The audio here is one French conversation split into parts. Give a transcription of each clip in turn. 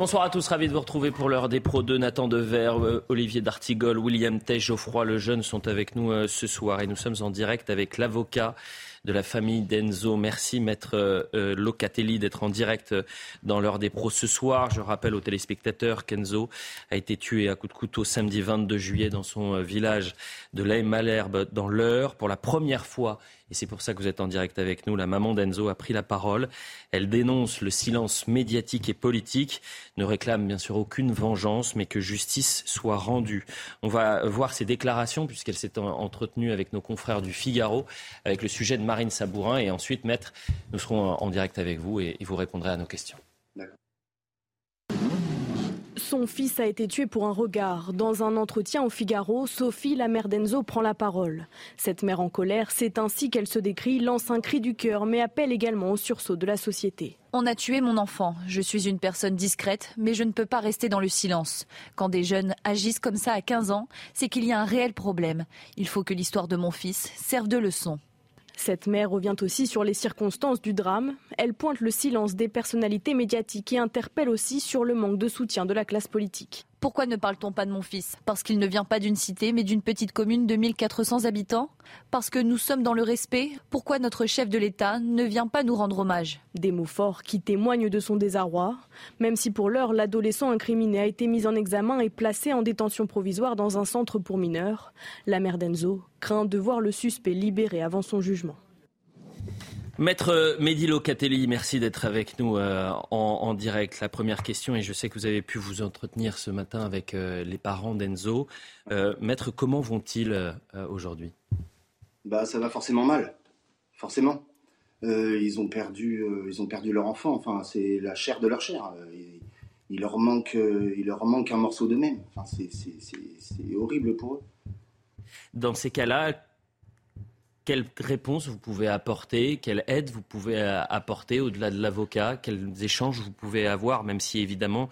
Bonsoir à tous, ravi de vous retrouver pour l'heure des pros de Nathan Dever, euh, Olivier D'Artigol, William Tej, Geoffroy Lejeune sont avec nous euh, ce soir et nous sommes en direct avec l'avocat de la famille d'Enzo. Merci, maître euh, Locatelli, d'être en direct euh, dans l'heure des pros ce soir. Je rappelle aux téléspectateurs qu'Enzo a été tué à coups de couteau samedi 22 juillet dans son euh, village de l'Aim Malherbe dans l'heure. Pour la première fois, et c'est pour ça que vous êtes en direct avec nous. La maman d'Enzo a pris la parole. Elle dénonce le silence médiatique et politique, ne réclame bien sûr aucune vengeance, mais que justice soit rendue. On va voir ses déclarations, puisqu'elle s'est entretenue avec nos confrères du Figaro, avec le sujet de Marine Sabourin. Et ensuite, maître, nous serons en direct avec vous et vous répondrez à nos questions. Son fils a été tué pour un regard. Dans un entretien au Figaro, Sophie, la mère d'Enzo, prend la parole. Cette mère en colère, c'est ainsi qu'elle se décrit, lance un cri du cœur, mais appelle également au sursaut de la société. On a tué mon enfant. Je suis une personne discrète, mais je ne peux pas rester dans le silence. Quand des jeunes agissent comme ça à 15 ans, c'est qu'il y a un réel problème. Il faut que l'histoire de mon fils serve de leçon. Cette mère revient aussi sur les circonstances du drame. Elle pointe le silence des personnalités médiatiques et interpelle aussi sur le manque de soutien de la classe politique. Pourquoi ne parle-t-on pas de mon fils? Parce qu'il ne vient pas d'une cité, mais d'une petite commune de 1400 habitants? Parce que nous sommes dans le respect? Pourquoi notre chef de l'État ne vient pas nous rendre hommage? Des mots forts qui témoignent de son désarroi, même si pour l'heure l'adolescent incriminé a été mis en examen et placé en détention provisoire dans un centre pour mineurs. La mère d'Enzo craint de voir le suspect libéré avant son jugement. Maître Mehdi Locatelli, merci d'être avec nous euh, en, direct. La première question, et je sais que vous avez pu vous entretenir ce matin avec euh, les parents d'Enzo. Euh, maître, comment vont-ils aujourd'hui? Bah, Ça va forcément mal, forcément. ils, ont perdu, ils ont perdu leur enfant, enfin, c'est la chair de leur chair. Il, leur manque, il leur manque un morceau d'eux-mêmes. Enfin, c'est horrible pour eux. Dans ces cas-là, quelle réponse vous pouvez apporter, quelle aide vous pouvez euh, apporter au-delà de l'avocat, quels échanges vous pouvez avoir, même si évidemment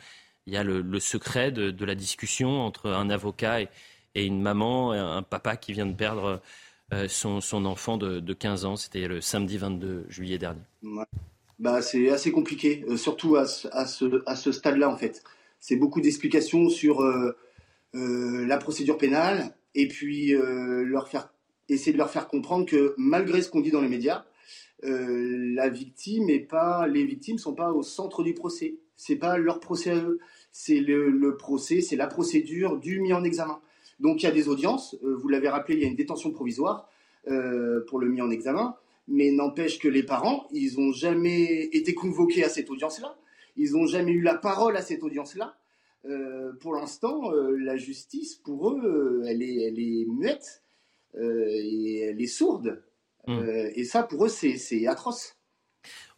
il y a le, secret de, la discussion entre un avocat et, une maman, un papa qui vient de perdre euh, son, enfant de, 15 ans. C'était le samedi 22 juillet dernier. Bah, c'est assez compliqué, euh, surtout à, ce, stade-là en fait. C'est beaucoup d'explications sur la procédure pénale et puis leur faire essayer de leur faire comprendre que malgré ce qu'on dit dans les médias, euh, la victime et pas les victimes sont pas au centre du procès. C'est pas leur procès à eux, c'est le, procès, c'est la procédure du mis en examen. Donc il y a des audiences. Euh, vous l'avez rappelé, il y a une détention provisoire euh, pour le mis en examen, mais n'empêche que les parents, ils ont jamais été convoqués à cette audience-là. Ils n'ont jamais eu la parole à cette audience-là. pour l'instant, la justice, pour eux, elle est muette. Euh, et elle est sourde. Hmm. Euh, et ça, pour eux, c'est atroce.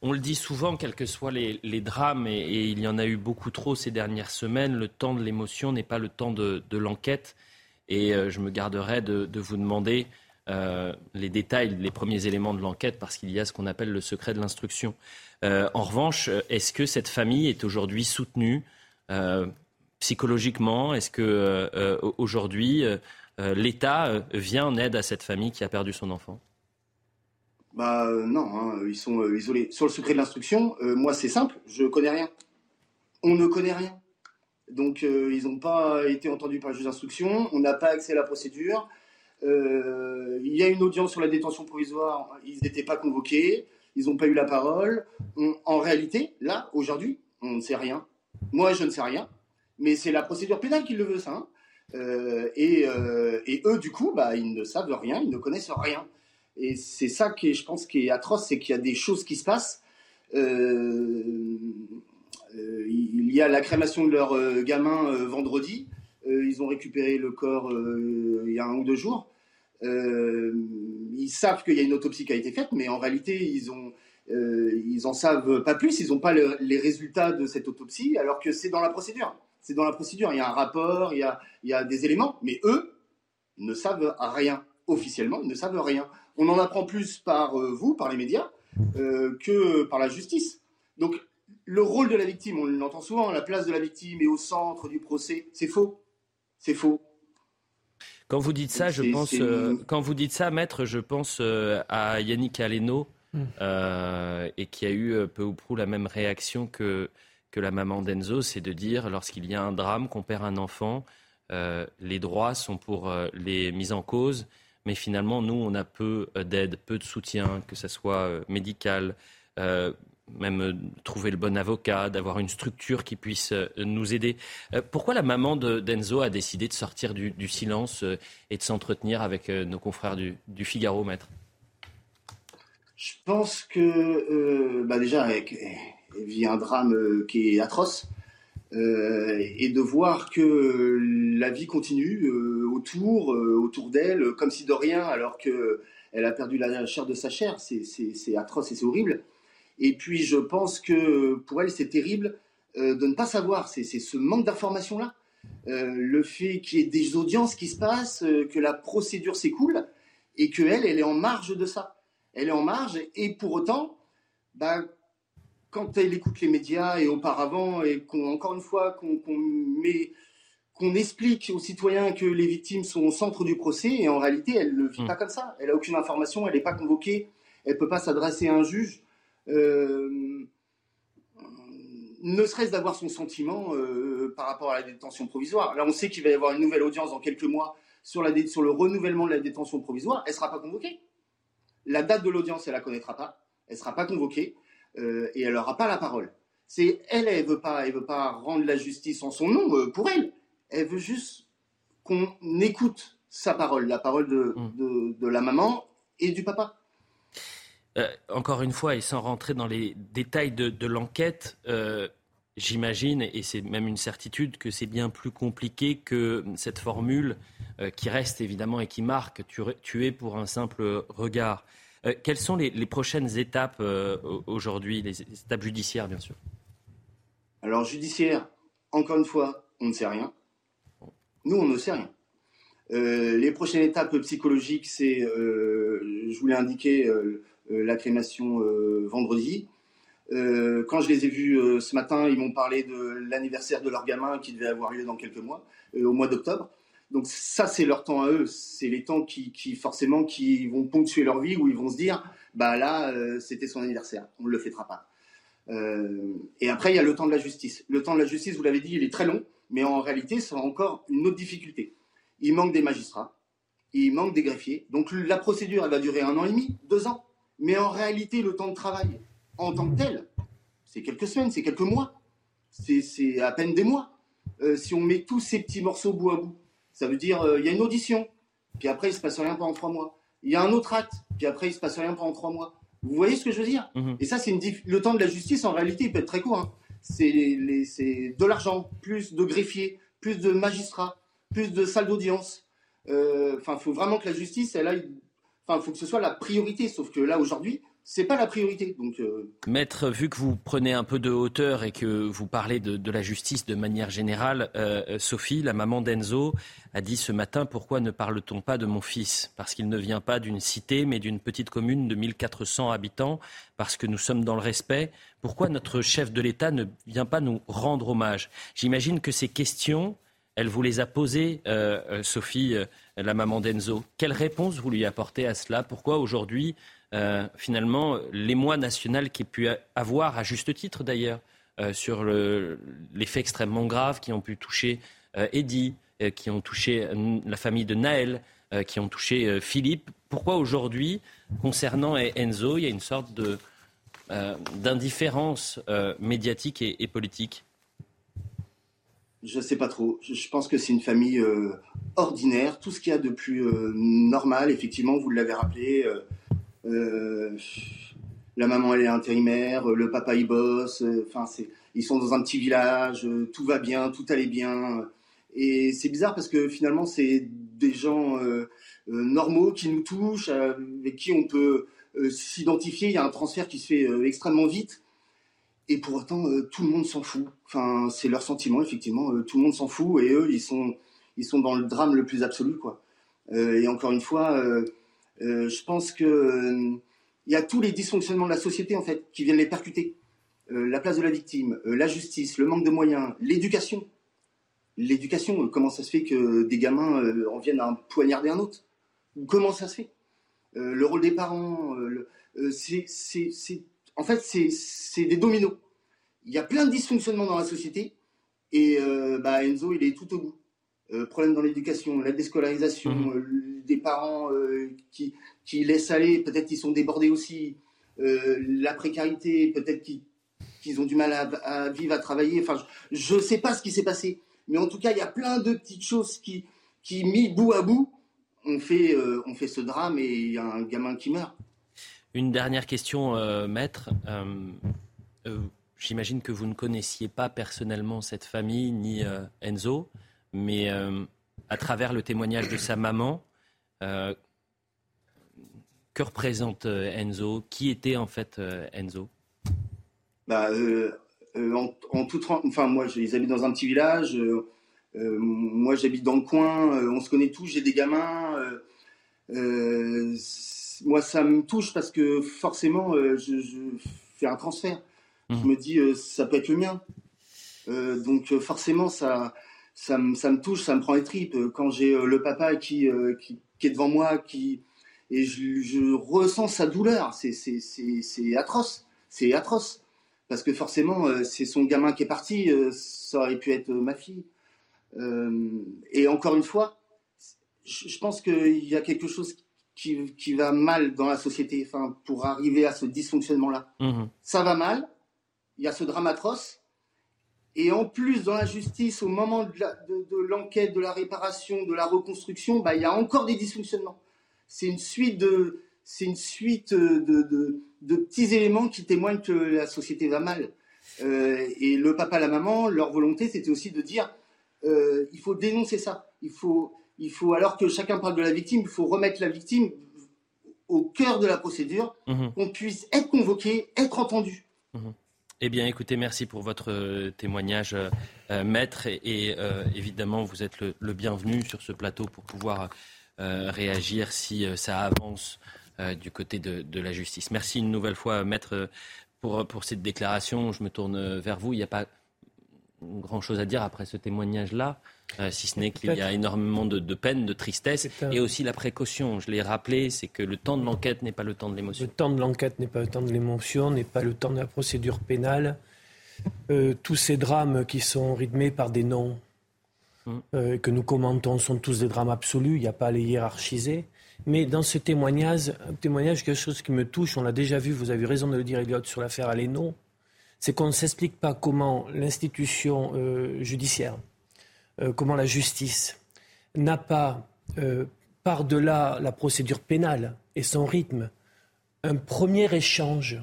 On le dit souvent, quels que soient les, drames, et, il y en a eu beaucoup trop ces dernières semaines, le temps de l'émotion n'est pas le temps de, l'enquête. Et euh, je me garderai de, vous demander les détails, les premiers éléments de l'enquête, parce qu'il y a ce qu'on appelle le secret de l'instruction. en revanche, est-ce que cette famille est aujourd'hui soutenue psychologiquement? Est-ce que aujourd'hui l'État euh, vient en aide à cette famille qui a perdu son enfant Bah euh, non, hein, ils sont isolés. Sur le secret de l'instruction, moi c'est simple, je connais rien. On ne connaît rien. Donc ils n'ont pas été entendus par le juge d'instruction, on n'a pas accès à la procédure. il y a une audience sur la détention provisoire, ils n'étaient pas convoqués, ils n'ont pas eu la parole. en réalité, là, aujourd'hui, on ne sait rien. Moi, je ne sais rien, mais c'est la procédure pénale qui le veut, ça. Hein. Euh, euh, et, eux, du coup, bah, ils ne savent rien, ils ne connaissent rien. Et c'est ça qui je pense, qui est atroce, c'est qu'il y a des choses qui se passent. Euh, il y a la crémation de leur gamin vendredi. ils ont récupéré le corps il y a un ou deux jours. ils savent qu'il y a une autopsie qui a été faite, mais en réalité, ils ont, ils en savent pas plus. Ils n'ont pas les résultats de cette autopsie, alors que c'est dans la procédure c'est dans la procédure. Il y a un rapport, il y a, des éléments, mais eux ne savent rien. Officiellement, ils ne savent rien. On en apprend plus par euh, vous, par les médias, euh, que par la justice. Donc, le rôle de la victime, on l'entend souvent, la place de la victime est au centre du procès. C'est faux. C'est faux. Quand vous dites ça, je pense, euh, quand vous dites ça, maître, je pense à Yannick Aleno, hmm. et qui a eu peu ou prou la même réaction que que la maman d'Enzo, c'est de dire, lorsqu'il y a un drame, qu'on perd un enfant, euh, les droits sont pour euh, les mises en cause, mais finalement, nous, on a peu d'aide, peu de soutien, que ce soit médical, même trouver le bon avocat, d'avoir une structure qui puisse nous aider. pourquoi la maman d'Enzo a décidé de sortir du, silence et de s'entretenir avec nos confrères du, du Figaro, maître? Je pense que, bah déjà, avec, vit un drame euh, qui est atroce. Euh, et de voir que la vie continue euh, autour, autour d'elle, comme si de rien, alors qu'elle a perdu la chair de sa chair. C'est atroce et c'est horrible. Et puis je pense que pour elle, c'est terrible de ne pas savoir. C'est ce manque d'information-là. le fait qu'il y ait des audiences qui se passent, que la procédure s'écoule, et qu'elle, elle est en marge de ça. Elle est en marge, et pour autant, bah, quand elle écoute les médias et auparavant, et qu'on, encore une fois, qu'on, met, qu'on explique aux citoyens que les victimes sont au centre du procès, et en réalité, elle ne vit hmm. pas comme ça. Elle n'a aucune information, elle n'est pas convoquée, elle ne peut pas s'adresser à un juge. Euh, ne serait-ce d'avoir son sentiment euh, par rapport à la détention provisoire. Là, on sait qu'il va y avoir une nouvelle audience dans quelques mois sur, la sur le renouvellement de la détention provisoire. Elle ne sera pas convoquée. La date de l'audience, elle ne la connaîtra pas. Elle ne sera pas convoquée. Euh, et elle n'aura pas la parole. C'est elle, elle veut pas, elle veut pas rendre la justice en son nom euh, pour elle. Elle veut juste qu'on écoute sa parole, la parole de, mm. de, la maman et du papa. Euh, encore une fois, et sans rentrer dans les détails de, de l'enquête, j'imagine, et c'est même une certitude, que c'est bien plus compliqué que cette formule qui reste évidemment et qui marque tuer pour un simple regard. Euh, quelles sont les, prochaines étapes euh, aujourd'hui, les étapes judiciaires, bien sûr? Alors, judiciaire, encore une fois, on ne sait rien. Nous, on ne sait rien. Euh, les prochaines étapes psychologiques, c'est, je voulais indiquer la crémation vendredi. quand je les ai vus ce matin, ils m'ont parlé de l'anniversaire de leur gamin qui devait avoir lieu dans quelques mois, au mois d'octobre. Donc ça, c'est leur temps à eux. C'est les temps qui, forcément, qui vont ponctuer leur vie, où ils vont se dire, bah là, euh, c'était son anniversaire, on ne le fêtera pas. Euh, et après, il y a le temps de la justice. Le temps de la justice, vous l'avez dit, il est très long, mais en réalité, c'est encore une autre difficulté. Il manque des magistrats, il manque des greffiers. Donc la procédure, elle va durer un an et demi, deux ans. Mais en réalité, le temps de travail, en tant que tel, c'est quelques semaines, c'est quelques mois. C'est à peine des mois. Euh, si on met tous ces petits morceaux bout à bout, ça veut dire, euh, il y a une audition, puis après, il se passe rien pendant trois mois. Il y a un autre acte, puis après, il se passe rien pendant trois mois. Vous voyez ce que je veux dire? Mhm. Et ça, c'est une le temps de la justice, en réalité, il peut être très court. Hein. C'est de l'argent, plus de greffiers, plus de magistrats, plus de salles d'audience. Euh, enfin, il faut vraiment que la justice, elle aille. Enfin, il faut que ce soit la priorité. Sauf que là, aujourd'hui, c'est pas la priorité. Euh, Maître, vu que vous prenez un peu de hauteur et que vous parlez de, la justice de manière générale, euh, Sophie, la maman d'Enzo, a dit ce matin pourquoi ne parle-t-on pas de mon fils? Parce qu'il ne vient pas d'une cité, mais d'une petite commune de 1400 habitants, parce que nous sommes dans le respect. Pourquoi notre chef de l'État ne vient pas nous rendre hommage? J'imagine que ces questions, elle vous les a posées, euh, Sophie, la maman d'Enzo. Quelle réponse vous lui apportez à cela? Pourquoi aujourd'hui euh, finalement l'émoi national qui a pu avoir, à juste titre d'ailleurs, euh, sur les faits extrêmement graves qui ont pu toucher euh, Eddie, qui ont touché la famille de Naël, qui ont touché Philippe. Pourquoi aujourd'hui, concernant Enzo, il y a une sorte d'indifférence médiatique et, politique? Je ne sais pas trop. Je, pense que c'est une famille ordinaire, tout ce qu'il y a de plus normal. Effectivement, vous l'avez rappelé, euh, la maman elle est intérimaire, le papa il bosse, euh, enfin c'est, ils sont dans un petit village, euh, tout va bien, tout allait bien. Et c'est bizarre parce que finalement c'est des gens normaux qui nous touchent, avec qui on peut s'identifier. Il y a un transfert qui se fait extrêmement vite. Et pour autant, tout le monde s'en fout. Enfin, c'est leur sentiment, effectivement. tout le monde s'en fout et eux, ils sont, ils sont dans le drame le plus absolu, quoi. et encore une fois, euh, je pense que euh, il y a tous les dysfonctionnements de la société en fait qui viennent les percuter. Euh, la place de la victime, la justice, le manque de moyens, l'éducation. L'éducation, comment ça se fait que des gamins en viennent à poignarder un autre? Comment ça se fait? Le rôle des parents, en fait, c'est des dominos. il y a plein de dysfonctionnements dans la société. Et bah, Enzo, il est tout au bout. Problème dans l'éducation, la déscolarisation, mmh. des parents qui, qui laissent aller, peut-être qu'ils sont débordés aussi, la précarité, peut-être qu'ils ont du mal à, vivre, à travailler. Enfin, je ne sais pas ce qui s'est passé. Mais en tout cas, il y a plein de petites choses qui, qui mis bout à bout, on fait, on fait ce drame et il y a un gamin qui meurt. Une dernière question, euh, maître. Euh, euh, j'imagine que vous ne connaissiez pas personnellement cette famille ni Enzo, mais à travers le témoignage de sa maman, que représente Enzo? Qui était en fait Enzo? Bah, en, toute, enfin moi, ils habitent dans un petit village. moi, j'habite dans le coin. on se connaît tous. J'ai des gamins moi, ça me touche parce que forcément, euh, je, fais un transfert. Je mmh. me dis, euh, ça peut être le mien. Euh, donc, forcément, ça, ça, me, ça me touche, ça me prend les tripes. Quand j'ai le papa qui, qui, est devant moi, qui, et je, ressens sa douleur, c'est atroce. C'est atroce. Parce que forcément, c'est son gamin qui est parti, ça aurait pu être ma fille. et encore une fois, je pense qu'il y a quelque chose qui, va mal dans la société, enfin, pour arriver à ce dysfonctionnement-là. Mhm. Ça va mal, il y a ce drame atroce, et en plus, dans la justice, au moment de l'enquête, de, la réparation, de la reconstruction, bah, il y a encore des dysfonctionnements. C'est une suite de, c'est une suite de, de, petits éléments qui témoignent que la société va mal. Euh, et le papa, la maman, leur volonté, c'était aussi de dire, euh, il faut dénoncer ça. Il faut, il faut, alors que chacun parle de la victime, il faut remettre la victime au cœur de la procédure, mhm. qu'on puisse être convoqué, être entendu. Mhm. Eh bien, écoutez, merci pour votre euh, témoignage, euh, euh, maître. Et, évidemment, vous êtes le, bienvenu sur ce plateau pour pouvoir réagir si ça avance du côté de, la justice. Merci une nouvelle fois, maître, pour, cette déclaration. Je me tourne vers vous. Grand-chose à dire après ce témoignage-là. Euh, si ce n'est qu'il y a énormément de, peine, de tristesse, et aussi la précaution. Je l'ai rappelé, c'est que le temps de l'enquête n'est pas le temps de l'émotion. Le temps de l'enquête n'est pas le temps de l'émotion, n'est pas le temps de la procédure pénale. Euh, tous ces drames qui sont rythmés par des noms hum. euh, que nous commentons sont tous des drames absolus, il n'y a pas à les hiérarchiser. Mais dans ce témoignage, un témoignage, quelque chose qui me touche, on l'a déjà vu, vous avez raison de le dire, Elliot, sur l'affaire Aleno, c'est qu'on ne s'explique pas comment l'institution judiciaire, euh, comment la justice n'a pas, euh, par-delà la procédure pénale et son rythme, un premier échange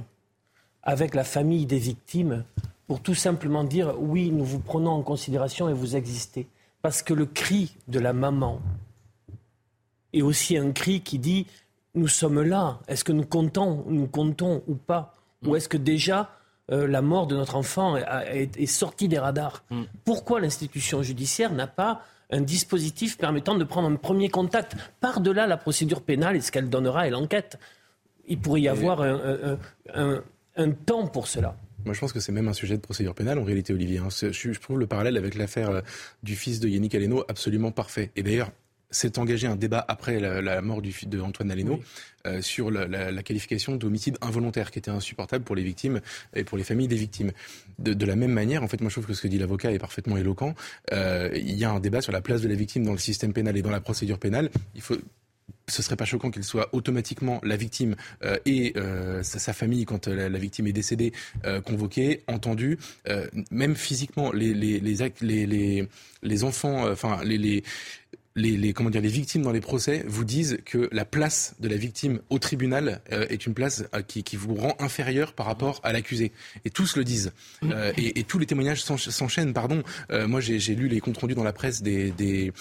avec la famille des victimes pour tout simplement dire oui, nous vous prenons en considération et vous existez. Parce que le cri de la maman est aussi un cri qui dit nous sommes là, est-ce que nous comptons, nous comptons ou pas? Ou est-ce que déjà euh, la mort de notre enfant est, sortie des radars. Mm. Pourquoi l'institution judiciaire n'a pas un dispositif permettant de prendre un premier contact par-delà la procédure pénale et ce qu'elle donnera et l'enquête? Il pourrait y avoir un, temps pour cela. Moi, je pense que c'est même un sujet de procédure pénale, en réalité, Olivier. Hein. Je, trouve le parallèle avec l'affaire euh, du fils de Yannick Aleno absolument parfait. Et d'ailleurs, s'est engagé un débat après la, mort du, de Antoine Aleno euh, sur la, qualification d'homicide involontaire qui était insupportable pour les victimes et pour les familles des victimes. De, la même manière, en fait, moi je trouve que ce que dit l'avocat est parfaitement éloquent. Euh, il y a un débat sur la place de la victime dans le système pénal et dans la procédure pénale. Il faut ce serait pas choquant qu'il soit automatiquement la victime euh, et sa, famille quand la, victime est décédée convoquée, entendue, même physiquement les les les les, les enfants, enfin les les, comment dire, les victimes dans les procès vous disent que la place de la victime au tribunal euh, est une place euh, qui, qui, vous rend inférieur par rapport à l'accusé. Et tous le disent. Mmh. Euh, et, et, tous les témoignages s'enchaînent. Pardon. moi, j'ai lu les comptes rendus dans la presse des, des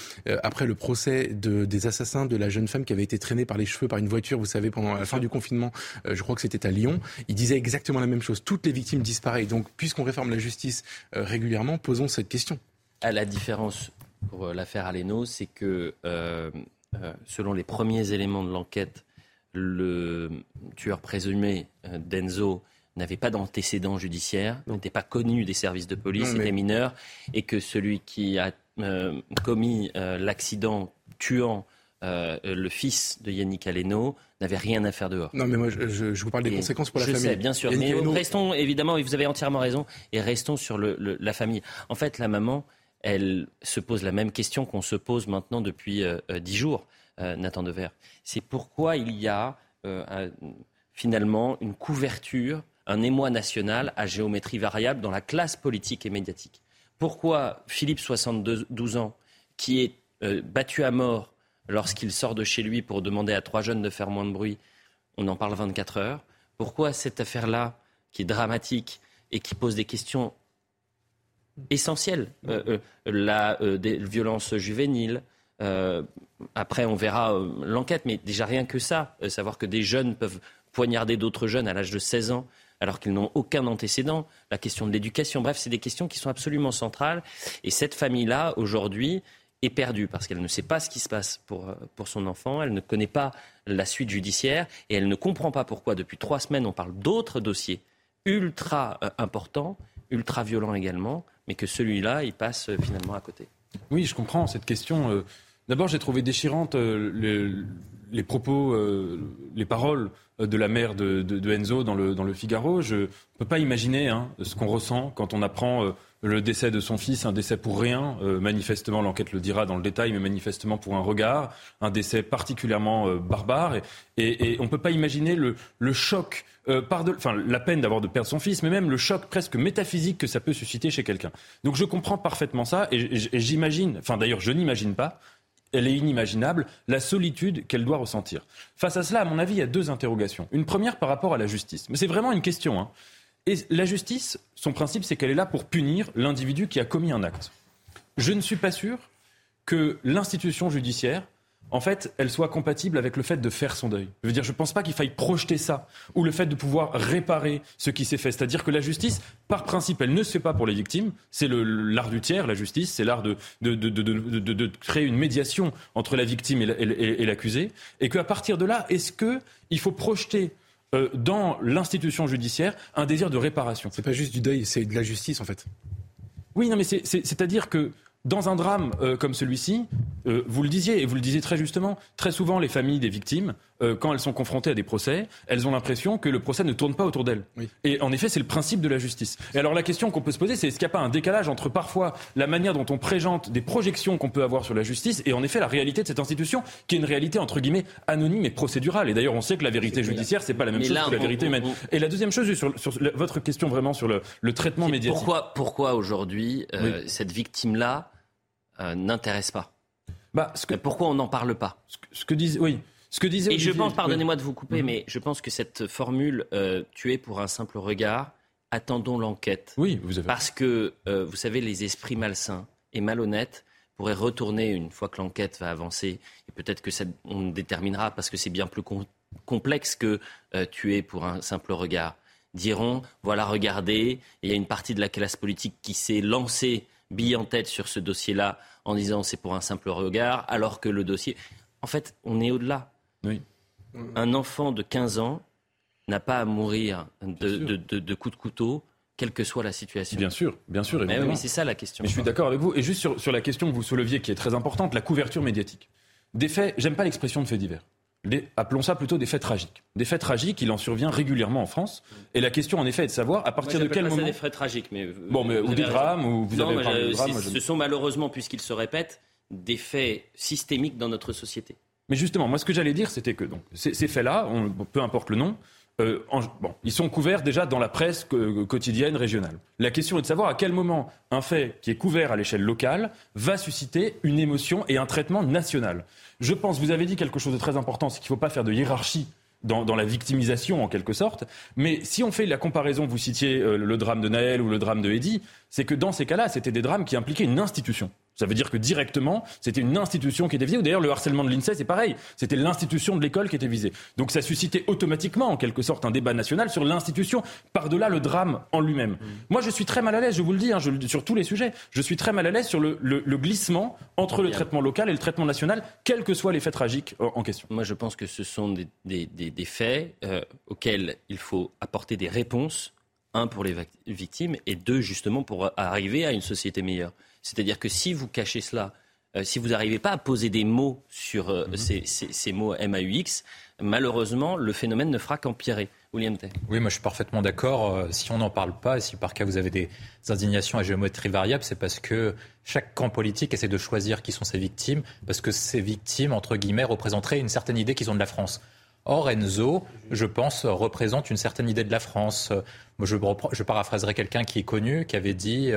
après le procès de, des assassins de la jeune femme qui avait été traînée par les cheveux par une voiture. Vous savez, pendant la fin du confinement, je crois que c'était à Lyon. Il disait exactement la même chose. Toutes les victimes disparaissent. Donc, puisqu'on réforme la justice régulièrement, posons cette question. À la différence pour euh, l'affaire Aleno, c'est que, euh, euh, selon les premiers éléments de l'enquête, le tueur présumé d'Enzo n'avait pas d'antécédent judiciaire, n'était pas connu des services de police, était mineur, et que celui qui a commis l'accident tuant euh, le fils de Yannick Aleno n'avait rien à faire dehors. Non, mais moi, je, vous parle des conséquences pour la famille. Je sais, bien sûr. mais restons, évidemment, et vous avez entièrement raison, et restons sur la famille. En fait, la maman, elle se pose la même question qu'on se pose maintenant depuis euh, euh, dix jours, Nathan Dever. C'est pourquoi il y a finalement une couverture, un émoi national à géométrie variable dans la classe politique et médiatique. Pourquoi Philippe, 72 ans, qui est battu à mort lorsqu'il sort de chez lui pour demander à trois jeunes de faire moins de bruit, on en parle 24 heures. Pourquoi cette affaire-là, qui est dramatique et qui pose des questions essentielles, euh, euh, la euh, des violences juvéniles, après, on verra l'enquête, mais déjà rien que ça, savoir que des jeunes peuvent poignarder d'autres jeunes à l'âge de 16 ans alors qu'ils n'ont aucun antécédent, la question de l'éducation, bref, c'est des questions qui sont absolument centrales. Et cette famille-là, aujourd'hui, est perdue parce qu'elle ne sait pas ce qui se passe pour, pour son enfant, elle ne connaît pas la suite judiciaire et elle ne comprend pas pourquoi depuis trois semaines on parle d'autres dossiers ultra importants, ultra violents également, mais que celui-là, il passe euh, finalement à côté. Oui, je comprends cette question. D'abord, j'ai trouvé déchirante les, les, propos, les paroles de la mère de, de, Enzo dans le, dans le Figaro. Je ne peux pas imaginer hein, ce qu'on ressent quand on apprend le décès de son fils, un décès pour rien, euh, manifestement, l'enquête le dira dans le détail, mais manifestement pour un regard, un décès particulièrement euh, barbare. Et, on ne peut pas imaginer le, choc, euh, enfin la peine d'avoir de perdre son fils, mais même le choc presque métaphysique que ça peut susciter chez quelqu'un. Donc je comprends parfaitement ça, et, et j'imagine, enfin d'ailleurs je n'imagine pas, elle est inimaginable, la solitude qu'elle doit ressentir. Face à cela, à mon avis, il y a deux interrogations. Une première par rapport à la justice. Mais c'est vraiment une question. Hein. Et la justice, son principe, c'est qu'elle est là pour punir l'individu qui a commis un acte. Je ne suis pas sûr que l'institution judiciaire en fait, elle soit compatible avec le fait de faire son deuil. Je veux dire, je ne pense pas qu'il faille projeter ça, ou le fait de pouvoir réparer ce qui s'est fait. C'est-à-dire que la justice, par principe, elle ne se fait pas pour les victimes. C'est l'art du tiers, la justice, c'est l'art de, de, créer une médiation entre la victime et l'accusé. Et qu'à partir de là, est-ce qu'il faut projeter euh, dans l'institution judiciaire un désir de réparation? C'est pas juste du deuil, c'est de la justice en fait. Oui, non, mais c'est-à-dire que dans un drame euh, comme celui-ci, euh, vous le disiez, et vous le disiez très justement, très souvent les familles des victimes, euh, quand elles sont confrontées à des procès, elles ont l'impression que le procès ne tourne pas autour d'elles. Et en effet, c'est le principe de la justice. Et alors la question qu'on peut se poser, c'est est-ce qu'il n'y a pas un décalage entre parfois la manière dont on présente des projections qu'on peut avoir sur la justice et en effet la réalité de cette institution, qui est une réalité entre guillemets anonyme et procédurale. Et d'ailleurs, on sait que la vérité judiciaire, c'est pas la même chose que la vérité humaine. Et la deuxième chose, sur, sur votre question vraiment sur le, le traitement médiatique. Pourquoi, pourquoi aujourd'hui cette victime-là euh, n'intéresse pas. Bah, ce que... Pourquoi on n'en parle pas? Ce que, disait, oui. Ce que disait Et je pense, pardonnez-moi de vous couper, mhm. mais je pense que cette formule euh, tuée pour un simple regard, attendons l'enquête. Oui, vous avez. Parce que, euh, vous savez, les esprits malsains et malhonnêtes pourraient retourner une fois que l'enquête va avancer. Et peut-être que ça, on déterminera, parce que c'est bien plus complexe que tuer pour un simple regard. Diront, voilà, regardez, il y a une partie de la classe politique qui s'est lancée bille en tête sur ce dossier-là en disant c'est pour un simple regard, alors que le dossier. En fait, on est au-delà. Oui. Un enfant de 15 ans n'a pas à mourir de, coups de couteau quelle que soit la situation. Bien sûr, bien sûr. Mais oui, c'est ça la question. Mais je suis d'accord avec vous. Et juste sur, sur la question que vous souleviez, qui est très importante, la couverture médiatique. Des faits, j'aime pas l'expression de faits divers appelons ça plutôt des faits tragiques. Des faits tragiques, il en survient régulièrement en France. Et la question, en effet, est de savoir à partir de quel moment. des faits tragiques, mais. Bon, mais, ou des drames, ou vous avez parlé de drames. Ce sont malheureusement, puisqu'ils se répètent, des faits systémiques dans notre société. Mais justement, moi, ce que j'allais dire, c'était que donc, ces, faits-là, peu importe le nom, euh, bon, ils sont couverts déjà dans la presse quotidienne régionale. La question est de savoir à quel moment un fait qui est couvert à l'échelle locale va susciter une émotion et un traitement national. Je pense, vous avez dit quelque chose de très important, c'est qu'il ne faut pas faire de hiérarchie dans, la victimisation en quelque sorte. Mais si on fait la comparaison, vous citiez euh, le drame de Naël ou le drame de Eddy, c'est que dans ces cas-là, c'était des drames qui impliquaient une institution. Ça veut dire que directement, c'était une institution qui était visée. D'ailleurs, le harcèlement de l'INSEE, c'est pareil. C'était l'institution de l'école qui était visée. Donc ça suscitait automatiquement, en quelque sorte, un débat national sur l'institution, par-delà le drame en lui-même. Mmh. Moi, je suis très mal à l'aise, je vous le dis, hein, sur tous les sujets. Je suis très mal à l'aise sur le, glissement entre le traitement local et le traitement national, quels que soient les faits tragiques en, question. Moi, je pense que ce sont des, faits euh, auxquels il faut apporter des réponses un, pour les victimes, et deux, justement, pour arriver à une société meilleure. C'est-à-dire que si vous cachez cela si vous n'arrivez pas à poser des mots sur mhm. ces, ces, mots MAUX, malheureusement, le phénomène ne fera qu'empirer. William. Oui, moi je suis parfaitement d'accord. si on n'en parle pas, et si par cas vous avez des indignations à géométrie variable, c'est parce que chaque camp politique essaie de choisir qui sont ses victimes, parce que ces victimes, entre guillemets, représenteraient une certaine idée qu'ils ont de la France. Or, Enzo, je pense, représente une certaine idée de la France. Je, je paraphraserai quelqu'un qui est connu, qui avait dit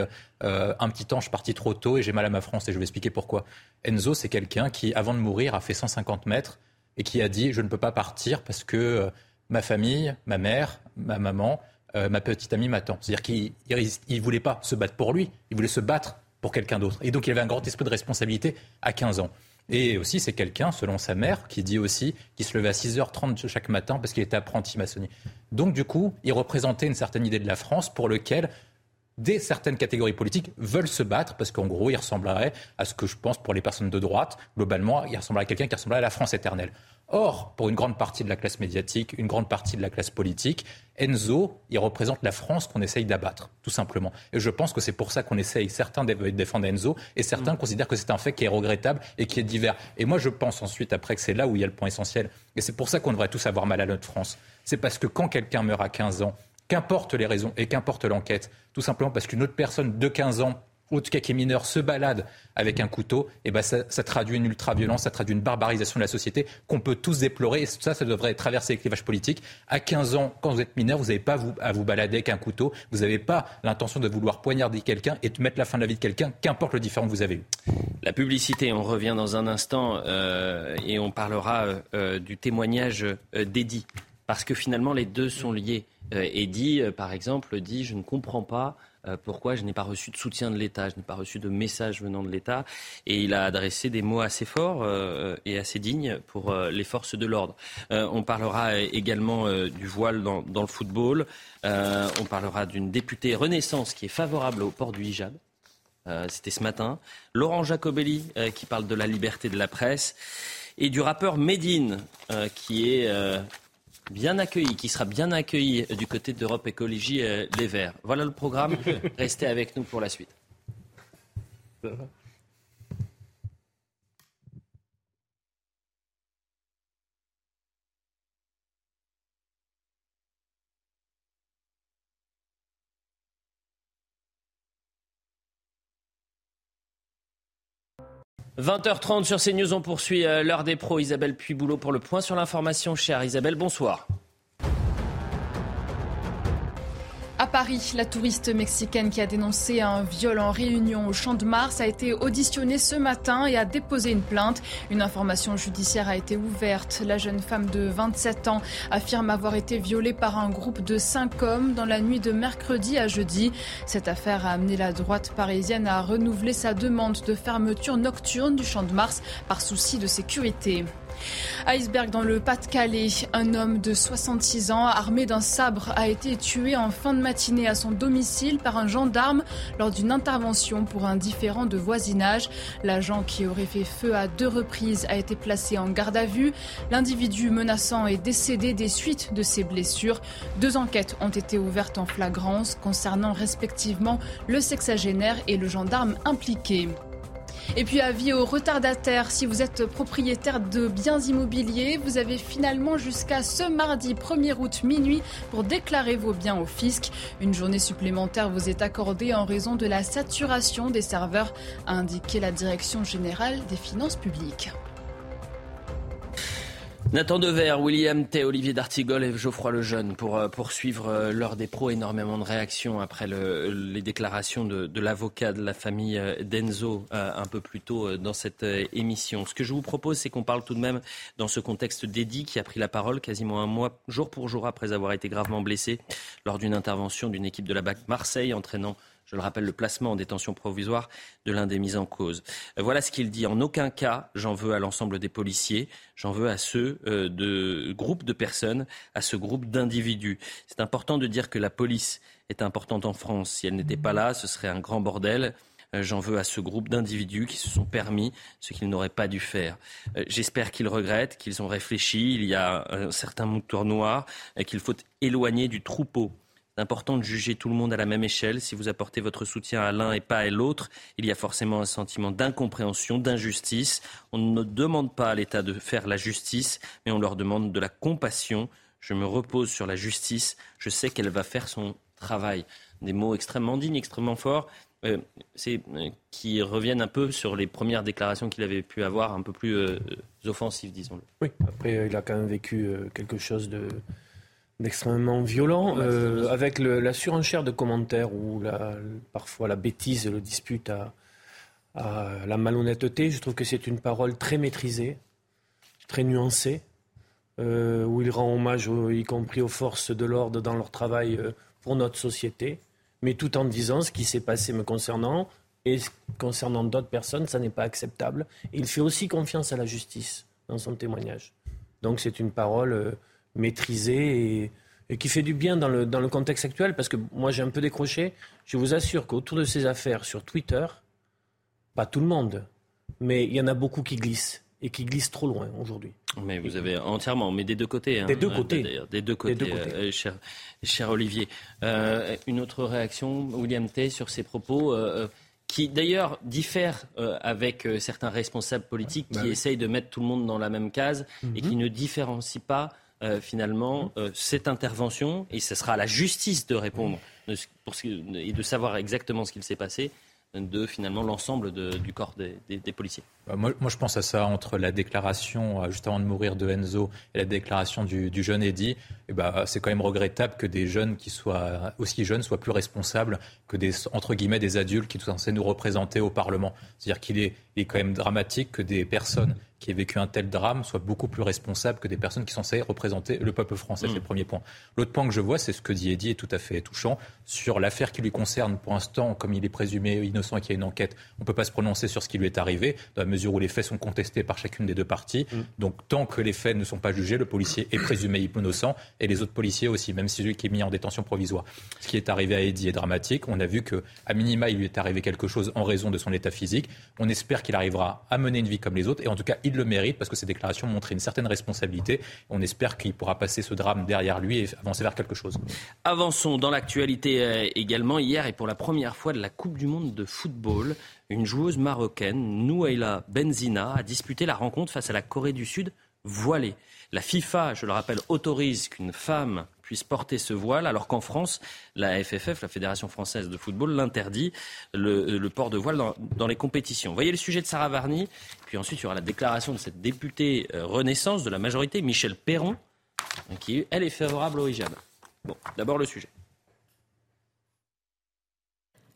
euh, Un petit temps, je suis parti trop tôt et j'ai mal à ma France. Et je vais expliquer pourquoi. Enzo, c'est quelqu'un qui, avant de mourir, a fait 150 mètres et qui a dit Je ne peux pas partir parce que euh, ma famille, ma mère, ma maman, euh, ma petite amie m'attend. C'est-à-dire qu'il ne voulait pas se battre pour lui, il voulait se battre pour quelqu'un d'autre. Et donc, il avait un grand esprit de responsabilité à 15 ans. Et aussi, c'est quelqu'un, selon sa mère, qui dit aussi qu'il se levait à 6h30 chaque matin parce qu'il était apprenti maçonnier. Donc, du coup, il représentait une certaine idée de la France pour lequel des certaines catégories politiques veulent se battre parce qu'en gros, il ressemblerait à ce que je pense pour les personnes de droite, globalement, il ressemblerait à quelqu'un qui ressemblerait à la France éternelle. Or, pour une grande partie de la classe médiatique, une grande partie de la classe politique, Enzo, il représente la France qu'on essaye d'abattre, tout simplement. Et je pense que c'est pour ça qu'on essaye, certains de défendre Enzo, et certains mm. considèrent que c'est un fait qui est regrettable et qui est divers. Et moi, je pense ensuite, après, que c'est là où il y a le point essentiel. Et c'est pour ça qu'on devrait tous avoir mal à notre France. C'est parce que quand quelqu'un meurt à 15 ans, qu'importe les raisons et qu'importe l'enquête, tout simplement parce qu'une autre personne de 15 ans ou tout cas qui est mineur, se balade avec un couteau, eh ben ça, traduit une ultra-violence, ça traduit une barbarisation de la société qu'on peut tous déplorer. Et ça, ça devrait traverser les clivages politiques. À 15 ans, quand vous êtes mineur, vous n'avez pas à vous balader avec un couteau. Vous n'avez pas l'intention de vouloir poignarder quelqu'un et de mettre la fin de la vie de quelqu'un, qu'importe le différent que vous avez eu. La publicité, on revient dans un instant euh, et on parlera euh, du témoignage euh, d'Eddie. Parce que finalement, les deux sont liés. Eddie, par exemple, dit Je ne comprends pas euh, pourquoi je n'ai pas reçu de soutien de l'État, je n'ai pas reçu de message venant de l'État. Et il a adressé des mots assez forts euh, et assez dignes pour euh, les forces de l'ordre. on parlera également du voile dans, le football. on parlera d'une députée Renaissance qui est favorable au port du hijab. C'était ce matin. Laurent Jacobelli qui parle de la liberté de la presse. Et du rappeur Medine qui est bien accueilli, qui sera bien accueilli du côté d'Europe Écologie euh, Les Verts. Voilà le programme. Restez avec nous pour la suite. 20h30 sur CNews, on poursuit euh, l'heure des pros. Isabelle Puyboulot pour le point sur l'information. Chère Isabelle, bonsoir. Paris, la touriste mexicaine qui a dénoncé un viol en réunion au Champ de Mars a été auditionnée ce matin et a déposé une plainte. Une information judiciaire a été ouverte. La jeune femme de 27 ans affirme avoir été violée par un groupe de cinq hommes dans la nuit de mercredi à jeudi. Cette affaire a amené la droite parisienne à renouveler sa demande de fermeture nocturne du Champ de Mars par souci de sécurité. Iceberg dans le Pas-de-Calais. Un homme de 66 ans armé d'un sabre a été tué en fin de matinée à son domicile par un gendarme lors d'une intervention pour un différend de voisinage. L'agent qui aurait fait feu à deux reprises a été placé en garde à vue. L'individu menaçant est décédé des suites de ses blessures. Deux enquêtes ont été ouvertes en flagrance concernant respectivement le sexagénaire et le gendarme impliqué. Et puis avis aux retardataires, si vous êtes propriétaire de biens immobiliers, vous avez finalement jusqu'à ce mardi 1er août minuit pour déclarer vos biens au fisc. Une journée supplémentaire vous est accordée en raison de la saturation des serveurs, a indiqué la Direction générale des finances publiques. Nathan Dever, William T, Olivier D'Artigol et Geoffroy Lejeune pour euh, poursuivre euh, l'heure des pros. Énormément de réactions après les déclarations de, l'avocat de la famille euh, d'Enzo un peu plus tôt dans cette émission. Ce que je vous propose, c'est qu'on parle tout de même dans ce contexte d'Eddie qui a pris la parole quasiment un mois, jour pour jour après avoir été gravement blessé lors d'une intervention d'une équipe de la BAC Marseille entraînant je le rappelle, le placement en détention provisoire de l'un des mis en cause. Euh, voilà ce qu'il dit. En aucun cas, j'en veux à l'ensemble des policiers, j'en veux à ceux euh, de personnes, à ce groupe d'individus. C'est important de dire que la police est importante en France. Si elle n'était pas là, ce serait un grand bordel. Euh, j'en veux à ce groupe d'individus qui se sont permis ce qu'ils n'auraient pas dû faire. J'espère qu'ils regrettent, qu'ils ont réfléchi. Il y a un certain mouton noir qu'il faut éloigner du troupeau important de juger tout le monde à la même échelle. Si vous apportez votre soutien à l'un et pas à l'autre, il y a forcément un sentiment d'incompréhension, d'injustice. On ne demande pas à l'État de faire la justice, mais on leur demande de la compassion. Je me repose sur la justice. Je sais qu'elle va faire son travail. Des mots extrêmement dignes, extrêmement forts. Euh, c'est, euh, qui reviennent un peu sur les premières déclarations qu'il avait pu avoir, un peu plus euh, offensives, disons-le. Oui, après, il a quand même vécu quelque chose de, d'extrêmement violent, avec la surenchère de commentaires ou la, parfois la bêtise le dispute à, à, la malhonnêteté. Je trouve que c'est une parole très maîtrisée, très nuancée, où il rend hommage, y compris aux forces de l'ordre dans leur travail pour notre société mais tout en disant ce qui s'est passé me concernant et concernant d'autres personnes, ça n'est pas acceptable. il fait aussi confiance à la justice dans son témoignage. Donc c'est une parole maîtrisée et, qui fait du bien dans le, dans le contexte actuel, parce que moi j'ai un peu décroché. Je vous assure qu'autour de ces affaires sur Twitter, pas tout le monde, mais il y en a beaucoup qui glissent et qui glissent trop loin aujourd'hui. Mais vous avez entièrement, mais des deux côtés. Hein, des deux côtés. Des deux côtés, euh, cher, cher, Olivier. Euh, une autre réaction, William Tay, sur ces propos euh, qui d'ailleurs diffèrent avec certains responsables politiques qui bah essayent de mettre tout le monde dans la même case et qui mhm. ne différencient pas finalement cette intervention. Et ce sera à la justice de répondre pour et de savoir exactement ce qu'il s'est passé de finalement l'ensemble du corps des, policiers. Bah, moi, je pense à ça entre la déclaration euh, juste avant de mourir de Enzo et la déclaration du, jeune Eddy. Bah, c'est quand même regrettable que des jeunes qui soient aussi jeunes soient plus responsables que des entre guillemets des adultes qui sont censés nous représenter au Parlement. C'est-à-dire qu'il est, est quand même dramatique que des personnes qui aient vécu un tel drame soient beaucoup plus responsables que des personnes qui sont censées représenter le peuple français. C'est le mm. premier point. L'autre point que je vois, c'est ce que dit Eddy est tout à fait touchant sur l'affaire qui lui concerne. Pour l'instant, comme il est présumé innocent et qu'il y a une enquête, on ne peut pas se prononcer sur ce qui lui est arrivé, dans la mesure où les faits sont contestés par chacune des deux parties. Mm. Donc, tant que les faits ne sont pas jugés, le policier est présumé innocent et les autres policiers aussi, même si celui qui est mis en détention provisoire. Ce qui est arrivé à Eddy est dramatique. On a vu qu'à minima, il lui est arrivé quelque chose en raison de son état physique. On espère qu'il arrivera à mener une vie comme les autres et en tout cas, il le mérite parce que ces déclarations montrent une certaine responsabilité. On espère qu'il pourra passer ce drame derrière lui et avancer vers quelque chose. Avançons dans l'actualité euh, également. Hier et pour la première fois de la Coupe du Monde de football, une joueuse marocaine, Nouaila Benzina, a disputé la rencontre face à la Corée du Sud voilée. La FIFA, je le rappelle, autorise qu'une femme puisse porter ce voile, alors qu'en France, la FFF, la Fédération française de football, l'interdit, le, port de voile dans, les compétitions. voyez le sujet de Sarah Varny, puis ensuite il y aura la déclaration de cette députée euh, Renaissance de la majorité, Michel Perron, qui, elle, est favorable au hijab. Bon, d'abord le sujet.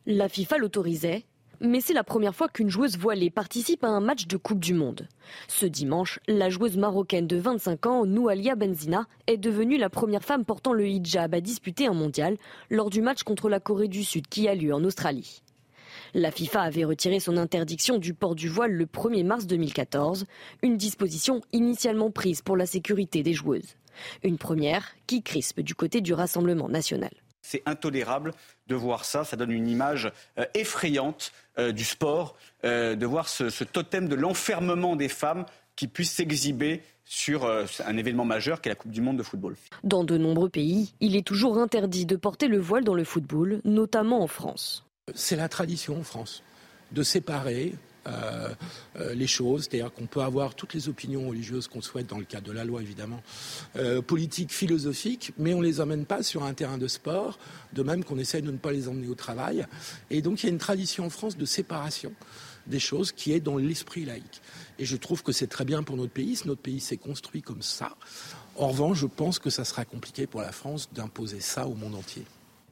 La FIFA l'autorisait, mais c'est la première fois qu'une joueuse voilée participe à un match de Coupe du Monde. Ce dimanche, la joueuse marocaine de 25 ans, Noualia Benzina, est devenue la première femme portant le hijab à disputer un mondial lors du match contre la Corée du Sud qui a lieu en Australie. La FIFA avait retiré son interdiction du port du voile le 1er mars 2014, une disposition initialement prise pour la sécurité des joueuses. Une première qui crispe du côté du Rassemblement national. C'est intolérable de voir ça. Ça donne une image euh, effrayante euh, du sport, euh, de voir ce, totem de l'enfermement des femmes qui puissent s'exhiber sur un événement majeur qu'est la Coupe du Monde de football. Dans de nombreux pays, il est toujours interdit de porter le voile dans le football, notamment en France. C'est la tradition en France de séparer les choses, c'est-à-dire qu'on peut avoir toutes les opinions religieuses qu'on souhaite dans le cadre de la loi évidemment, euh, politiques, philosophiques, mais on les emmène pas sur un terrain de sport, de même qu'on essaye de ne pas les emmener au travail. Et donc il y a une tradition en France de séparation des choses qui est dans l'esprit laïque. Et je trouve que c'est très bien pour notre pays, notre pays s'est construit comme ça. En revanche, je pense que ça sera compliqué pour la France d'imposer ça au monde entier.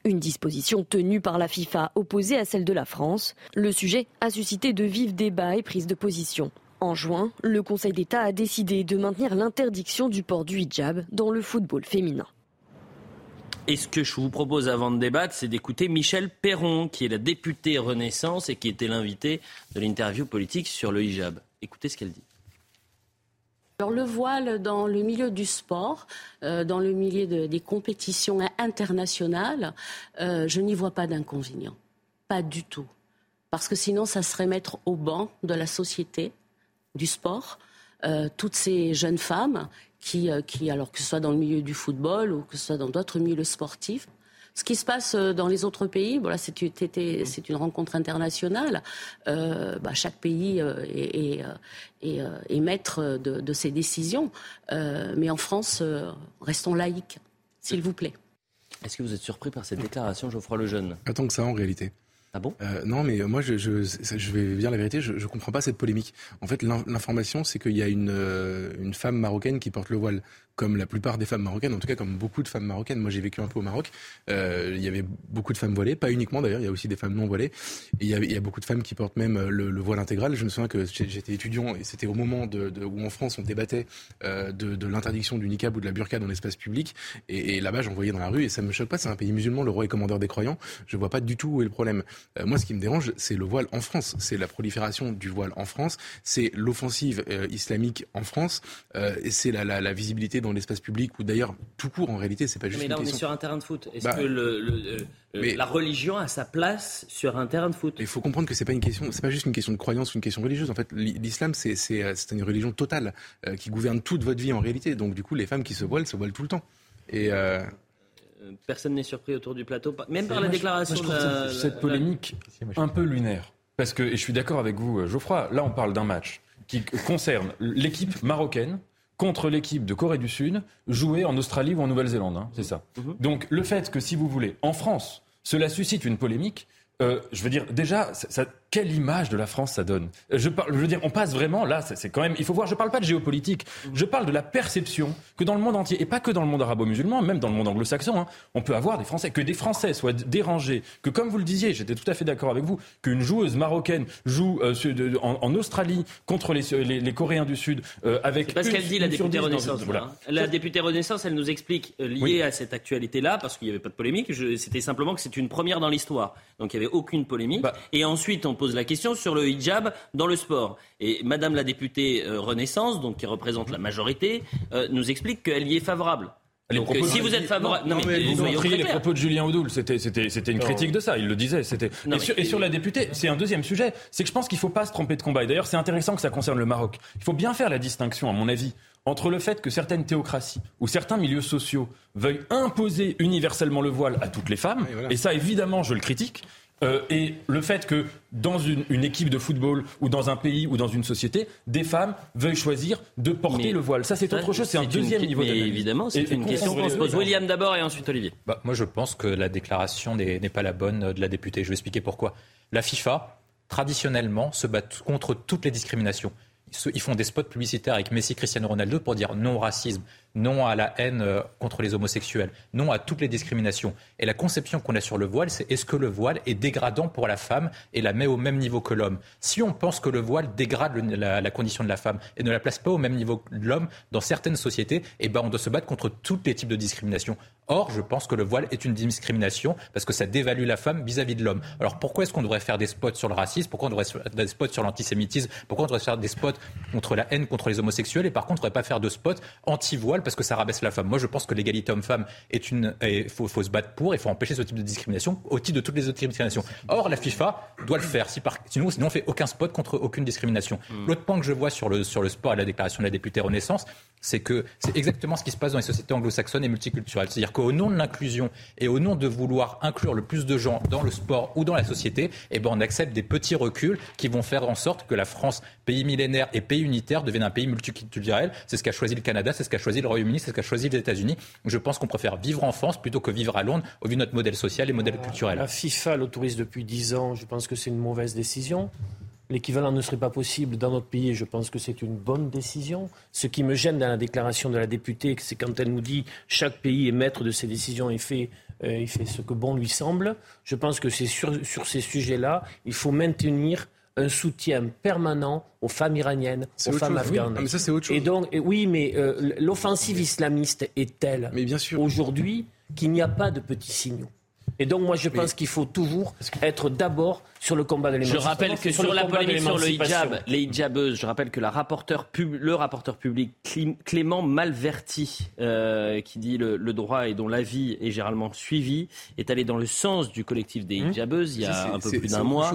Une disposition tenue par la FIFA opposée à celle de la France. Le sujet a suscité de vifs débats et prises de position. En juin, le Conseil d'État a décidé de maintenir l'interdiction du port du hijab dans le football féminin. Et ce que je vous propose avant de débattre, c'est d'écouter Michel Perron, qui est la députée Renaissance et qui était l'invité de l'interview politique sur le hijab. Écoutez ce qu'elle dit. Alors le voile dans le milieu du sport, euh, dans le milieu des compétitions internationales, euh, je n'y vois pas d'inconvénient. Pas du tout. Parce que sinon, ça serait mettre au banc de la société, du sport, euh, toutes ces jeunes femmes qui, qui, alors que ce soit dans le milieu du football ou que ce soit dans d'autres milieux sportifs, Ce qui se passe euh, dans les autres pays, voilà, c'est une rencontre internationale. Euh, bah, chaque pays euh, est, est, maître de, de, ses décisions. mais en France, restons laïcs, s'il vous plaît. Est-ce que vous êtes surpris par cette déclaration, Geoffroy Lejeune? Pas tant que ça en réalité. Ah bon? Non, mais moi, je, je, je, vais dire la vérité, je ne comprends pas cette polémique. En fait, l'information, c'est qu'il y a une, une femme marocaine qui porte le voile comme la plupart des femmes marocaines, en tout cas comme beaucoup de femmes marocaines. Moi, j'ai vécu un peu au Maroc. Euh, il y avait beaucoup de femmes voilées, pas uniquement d'ailleurs, il y a aussi des femmes non voilées. Il y a, il y a beaucoup de femmes qui portent même le, voile intégral. Je me souviens que j'étais étudiant et c'était au moment de, de, où en France on débattait euh, de, de l'interdiction du niqab ou de la burqa dans l'espace public. Et, et là-bas, j'en voyais dans la rue et ça me choque pas. C'est un pays musulman, le roi est commandeur des croyants. Je vois pas du tout où est le problème. Euh, moi, ce qui me dérange, c'est le voile en France. C'est la prolifération du voile en France. C'est l'offensive euh, islamique en France. Euh, et c'est la, la, la visibilité dans l'espace public d'ailleurs tout court en réalité, c'est pas juste. Mais là, on est sur un terrain de foot. Est-ce bah, que le, la religion a sa place sur un terrain de foot? Il faut comprendre que c'est pas une question, c'est pas juste une question de croyance ou une question religieuse. En fait, l'islam c'est une religion totale qui gouverne toute votre vie en réalité. Donc du coup, les femmes qui se voilent se voilent tout le temps. Et personne n'est surpris autour du plateau, même par la déclaration. de cette polémique un peu lunaire. Parce que, et je suis d'accord avec vous, Geoffroy, là on parle d'un match qui concerne l'équipe marocaine contre l'équipe de Corée du Sud, jouée en Australie ou en Nouvelle-Zélande. Hein, c'est ça. Mhm. Donc le fait que, si vous voulez, en France, cela suscite une polémique, euh, je veux dire, déjà, ça, quelle image de la France ça donne je, parle, je veux dire, on passe vraiment là, c'est quand même. Il faut voir. Je parle pas de géopolitique. Je parle de la perception que dans le monde entier et pas que dans le monde arabo-musulman, même dans le monde anglo-saxon, hein, on peut avoir des Français que des Français soient dérangés, que comme vous le disiez, j'étais tout à fait d'accord avec vous, qu'une joueuse marocaine joue euh, en, Australie contre les, les, Coréens du Sud euh, avec. Parce qu'elle dit la députée Renaissance. Voilà. Hein. La députée Renaissance, elle nous explique euh, lié à cette actualité-là, parce qu'il n'y avait pas de polémique. C'était simplement que c'est une première dans l'histoire, donc il n'y avait aucune polémique. Bah. et ensuite, on pose la question sur le hijab dans le sport. Et Madame la députée euh, Renaissance, donc qui représente la majorité, euh, nous explique qu'elle y est favorable. Donc, euh, si vous êtes favorable, non, mais vous pris les propos de Julien Audoul, c'était c'était une critique de ça, il le disait. C'était et, sur la députée, c'est un deuxième sujet, c'est que je pense qu'il ne faut pas se tromper de combat. Et d'ailleurs, c'est intéressant que ça concerne le Maroc. Il faut bien faire la distinction, à mon avis, entre le fait que certaines théocraties ou certains milieux sociaux veuillent imposer universellement le voile à toutes les femmes, et ça évidemment je le critique, euh, et le fait que dans une, équipe de football ou dans un pays ou dans une société, des femmes veuillent choisir de porter le voile. Ça, c'est autre chose, c'est un deuxième niveau d'analyse. Évidemment, c'est une question qu'on se pose. William d'abord et ensuite Olivier. Bah, moi, je pense que la déclaration n'est pas la bonne de la députée. Je vais expliquer pourquoi. La FIFA, traditionnellement, se bat contre toutes les discriminations ils font des spots publicitaires avec Messi, Cristiano Ronaldo pour dire non au racisme, non à la haine euh, contre les homosexuels, non à toutes les discriminations. Et la conception qu'on a sur le voile, c'est est-ce que le voile est dégradant pour la femme et la met au même niveau que l'homme? Si on pense que le voile dégrade la, condition de la femme et ne la place pas au même niveau que l'homme dans certaines sociétés, eh ben on doit se battre contre tous les types de discrimination. Or, je pense que le voile est une discrimination parce que ça dévalue la femme vis-à-vis de l'homme. Alors pourquoi est-ce qu'on devrait faire des spots sur le racisme? Pourquoi on devrait faire des spots sur l'antisémitisme? Pourquoi on devrait faire des spots contre la haine contre les homosexuels? Et par contre, on ne devrait pas faire de spots anti-voile parce que ça rabaisse la femme. Moi, je pense que l'égalité homme-femme est une. Il faut, faut, se battre pour, il faut empêcher ce type de discrimination au titre de toutes les autres discriminations. Or, la FIFA doit le faire. Si par, sinon, sinon, on fait aucun spot contre aucune discrimination. Hmm. L'autre point que je vois sur le, sur le sport et la déclaration de la députée Renaissance, c'est que c'est exactement ce qui se passe dans les sociétés anglo-saxonnes et multiculturelles. C'est-à-dire qu'au nom de l'inclusion et au nom de vouloir inclure le plus de gens dans le sport ou dans la société, eh ben on accepte des petits reculs qui vont faire en sorte que la France, pays millénaire et pays unitaire, devienne un pays multiculturel. C'est ce qu'a choisi le Canada, c'est ce qu'a choisi le Royaume-Uni, c'est ce qu'a choisi les États-Unis. Je pense qu'on préfère vivre en France plutôt que vivre à Londres au vu de notre modèle social et modèle culturel. La FIFA l'autorise depuis 10 ans. Je pense que c'est une mauvaise décision. L'équivalent ne serait pas possible dans notre pays et je pense que c'est une bonne décision. Ce qui me gêne dans la déclaration de la députée, c'est quand elle nous dit chaque pays est maître de ses décisions et fait, euh, ce que bon lui semble. Je pense que c'est sur, sur ces sujets-là, il faut maintenir un soutien permanent aux femmes iraniennes, aux femmes afghanes. mais ça, c'est autre chose. Et donc, oui, mais euh, l'offensive islamiste est telle aujourd'hui qu'il n'y a pas de petits signaux? Et donc, moi, je pense qu'il faut toujours être d'abord sur le combat de l'émancipation. Je rappelle que sur, la polémique sur le hijab, les hijabeuses, je rappelle que la rapporteur le rapporteur public Clément Malverti, euh, qui dit le, droit et dont l'avis est généralement suivi, est allé dans le sens du collectif des hum. hijabeuses il y a un peu plus d'un mois.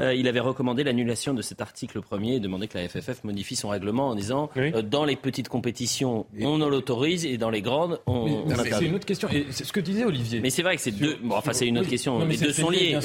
Euh, il avait recommandé l'annulation de cet article premier et demandé que la FFF modifie son règlement en disant euh, dans les petites compétitions, on l'autorise et dans les grandes, on, on C'est une autre question. Et c'est ce que disait Olivier. Mais c'est vrai que c'est deux. Bon, enfin, c'est une autre question. les deux sont liés.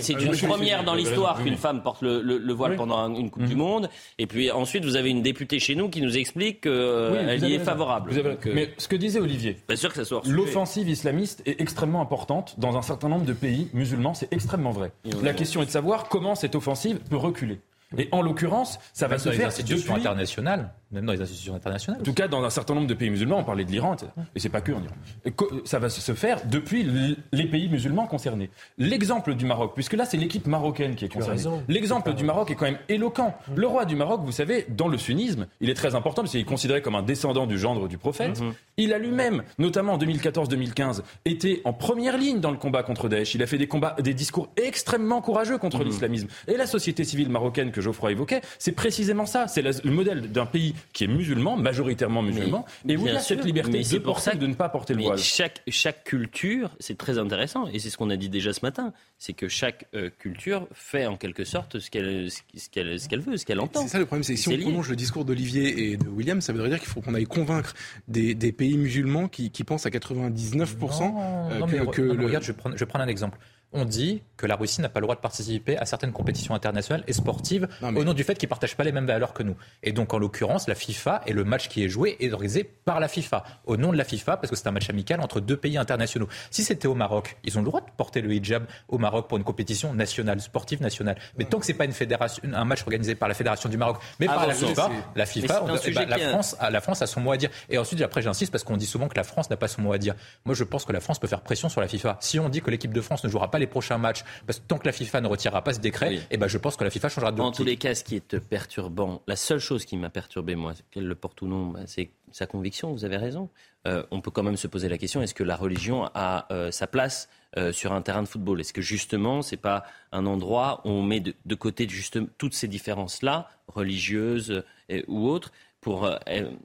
C'est une première dans l'histoire qu'une femme porte le, voile pendant une Coupe du mhm. Monde. Et puis ensuite, vous avez une députée chez nous qui nous explique qu'elle euh, y est favorable. Mais ce que disait Olivier, sûr que ça soit l'offensive islamiste est extrêmement importante dans un certain nombre de pays musulmans. C'est extrêmement vrai. La question est de savoir comment cette offensive peut reculer. Et en l'occurrence, ça va se faire depuis internationales même dans les institutions internationales. En tout cas, dans un certain nombre de pays musulmans, on parlait de l'Iran, et c'est pas que en Iran. Ça va se faire depuis les pays musulmans concernés. L'exemple du Maroc, puisque là, c'est l'équipe marocaine qui est concernée. L'exemple du Maroc est quand même éloquent. Le roi du Maroc, vous savez, dans le sunnisme, il est très important, parce qu'il est considéré comme un descendant du gendre du prophète. Mhm. Il a lui-même, notamment en 2014-2015, été en première ligne dans le combat contre Daesh. Il a fait des combats, des discours extrêmement courageux contre mhm. l'islamisme. Et la société civile marocaine que Geoffroy évoquait, c'est précisément ça. C'est le modèle d'un pays qui est musulman, majoritairement musulman, et vous avez cette liberté c'est pour ça de ne pas porter le voile. Chaque, chaque culture, c'est très intéressant, et c'est ce qu'on a dit déjà ce matin, c'est que chaque euh, culture fait en quelque sorte ce qu'elle ce qu'elle ce qu'elle veut, ce qu'elle entend. C'est ça le problème, c'est si on prolonge le discours d'Olivier et de William, ça voudrait dire qu'il faut qu'on aille convaincre des, des pays musulmans qui, qui, pensent à 99% non, euh, que, regarde, je je vais prendre un exemple on dit que la Russie n'a pas le droit de participer à certaines compétitions internationales et sportives au nom du fait qu'ils ne partagent pas les mêmes valeurs que nous. Et donc, en l'occurrence, la FIFA et le match qui est joué est organisé par la FIFA, au nom de la FIFA, parce que c'est un match amical entre deux pays internationaux. Si c'était au Maroc, ils ont le droit de porter le hijab au Maroc pour une compétition nationale, sportive nationale. Mais tant que c'est pas une fédération, un match organisé par la fédération du Maroc, mais par la FIFA, la FIFA, eh ben, la, France, a, la France a son mot à dire. Et ensuite, après, j'insiste parce qu'on dit souvent que la France n'a pas son mot à dire. Moi, je pense que la France peut faire pression sur la FIFA. Si on dit que l'équipe de France ne jouera pas les prochains matchs, parce que tant que la FIFA ne retirera pas ce décret, et eh ben je pense que la FIFA changera de En tous les cas, ce qui est perturbant, la seule chose qui m'a perturbé, moi, qu'elle le porte ou non, bah, c'est sa conviction, vous avez raison. Euh, on peut quand même se poser la question est-ce que la religion a euh, sa place euh, sur un terrain de football? Est-ce que justement, c'est pas un endroit où on met de, de côté justement toutes ces différences-là, religieuses ou autres, pour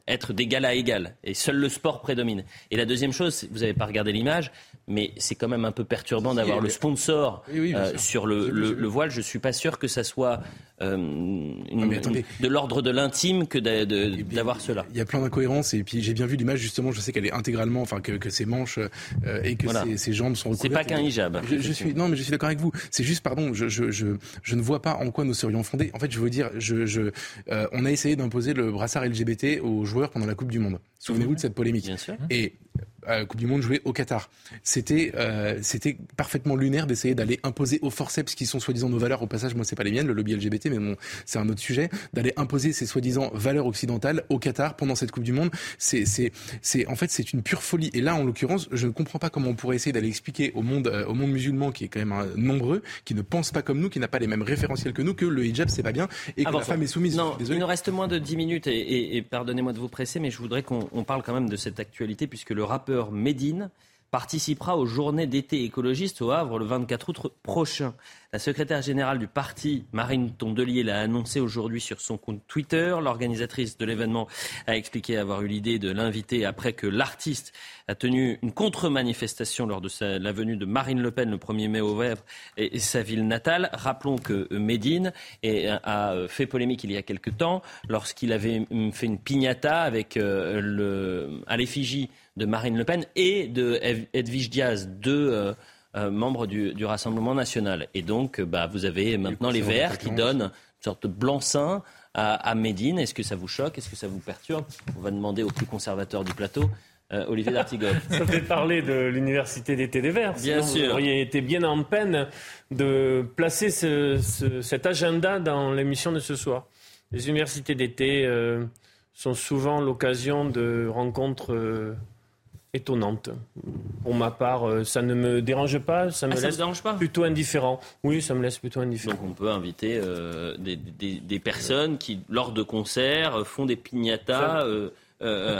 être d'égal à égal? Et seul le sport prédomine. Et la deuxième chose, vous n'avez pas regardé l'image, mais c'est quand même un peu perturbant d'avoir le sponsor euh, sur le, voile. Je ne suis pas sûr que ça soit euh, de l'ordre de l'intime que d'avoir cela. Il y a plein d'incohérences et puis j'ai bien vu l'image justement. Je sais qu'elle est intégralement, enfin que, ses manches euh, et que ses, jambes sont recouvertes. C'est pas qu'un hijab. Je, suis non, mais je suis d'accord avec vous. C'est juste, pardon, je, je, ne vois pas en quoi nous serions fondés. En fait, je veux dire, je, on a essayé d'imposer le brassard LGBT aux joueurs pendant la Coupe du Monde. Souvenez-vous de cette polémique. Bien sûr. Et euh, Coupe du Monde jouée au Qatar. C'était euh, c'était parfaitement lunaire d'essayer d'aller imposer aux forceps qui sont soi-disant nos valeurs. Au passage, moi c'est pas les miennes, le lobby LGBT, mais bon, c'est un autre sujet. D'aller imposer ces soi-disant valeurs occidentales au Qatar pendant cette Coupe du Monde, c'est c'est c'est en fait c'est une pure folie. Et là, en l'occurrence, je ne comprends pas comment on pourrait essayer d'aller expliquer au monde euh, au monde musulman qui est quand même nombreux, qui ne pense pas comme nous, qui n'a pas les mêmes référentiels que nous, que le hijab c'est pas bien et que la femme est soumise. Non, il nous reste moins de 10 minutes et, et pardonnez-moi de vous presser, mais je voudrais qu'on parle quand même de cette actualité puisque le rappeur Medine participera aux journées d'été écologistes au Havre le 24 août prochain. La secrétaire générale du parti, Marine Tondelier, l'a annoncé aujourd'hui sur son compte Twitter. L'organisatrice de l'événement a expliqué avoir eu l'idée de l'inviter après que l'artiste a tenu une contre-manifestation lors de la venue de Marine Le Pen le 1er mai au Havre et, sa ville natale. Rappelons que Médine a fait polémique il y a quelque temps lorsqu'il avait fait une piñata avec euh, le, à l'effigie de Marine Le Pen et de Edwige Diaz, deux euh, euh, membres du, Rassemblement national. Et donc, bah, vous avez maintenant les Verts qui donnent une sorte de blanc-seing à, à Médine. Est-ce que ça vous choque? Est-ce que ça vous perturbe? On va demander au plus conservateur du plateau. Euh, Olivier D'Artigol. Ça fait parler de l'université d'été des Verts. Bien sûr. Vous auriez été bien en peine de placer cet agenda dans l'émission de ce soir. Les universités d'été sont souvent l'occasion de rencontres étonnante. Pour ma part, euh, ça ne me dérange pas, ça me ah, laisse dérange pas plutôt indifférent. Oui, ça me laisse plutôt indifférent. Donc on peut inviter euh, des, des, personnes qui, lors de concerts, font des piñatas. Euh, euh,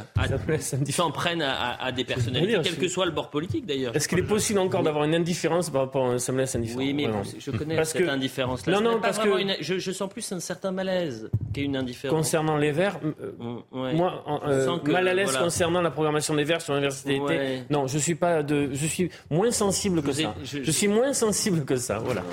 s'en prennent à, des personnalités, quel que soit le bord politique d'ailleurs. Est-ce qu'il est possible encore d'avoir une indifférence par rapport à me laisse indifférent? Oui, mais je connais cette indifférence-là. Non, non, parce que je, sens plus un certain malaise qu'une indifférence. Concernant les Verts, euh, moi, euh, mal à l'aise concernant la programmation des Verts sur l'université d'été. Non, je suis pas de, je suis moins sensible que ça. Je, suis moins sensible que ça, voilà.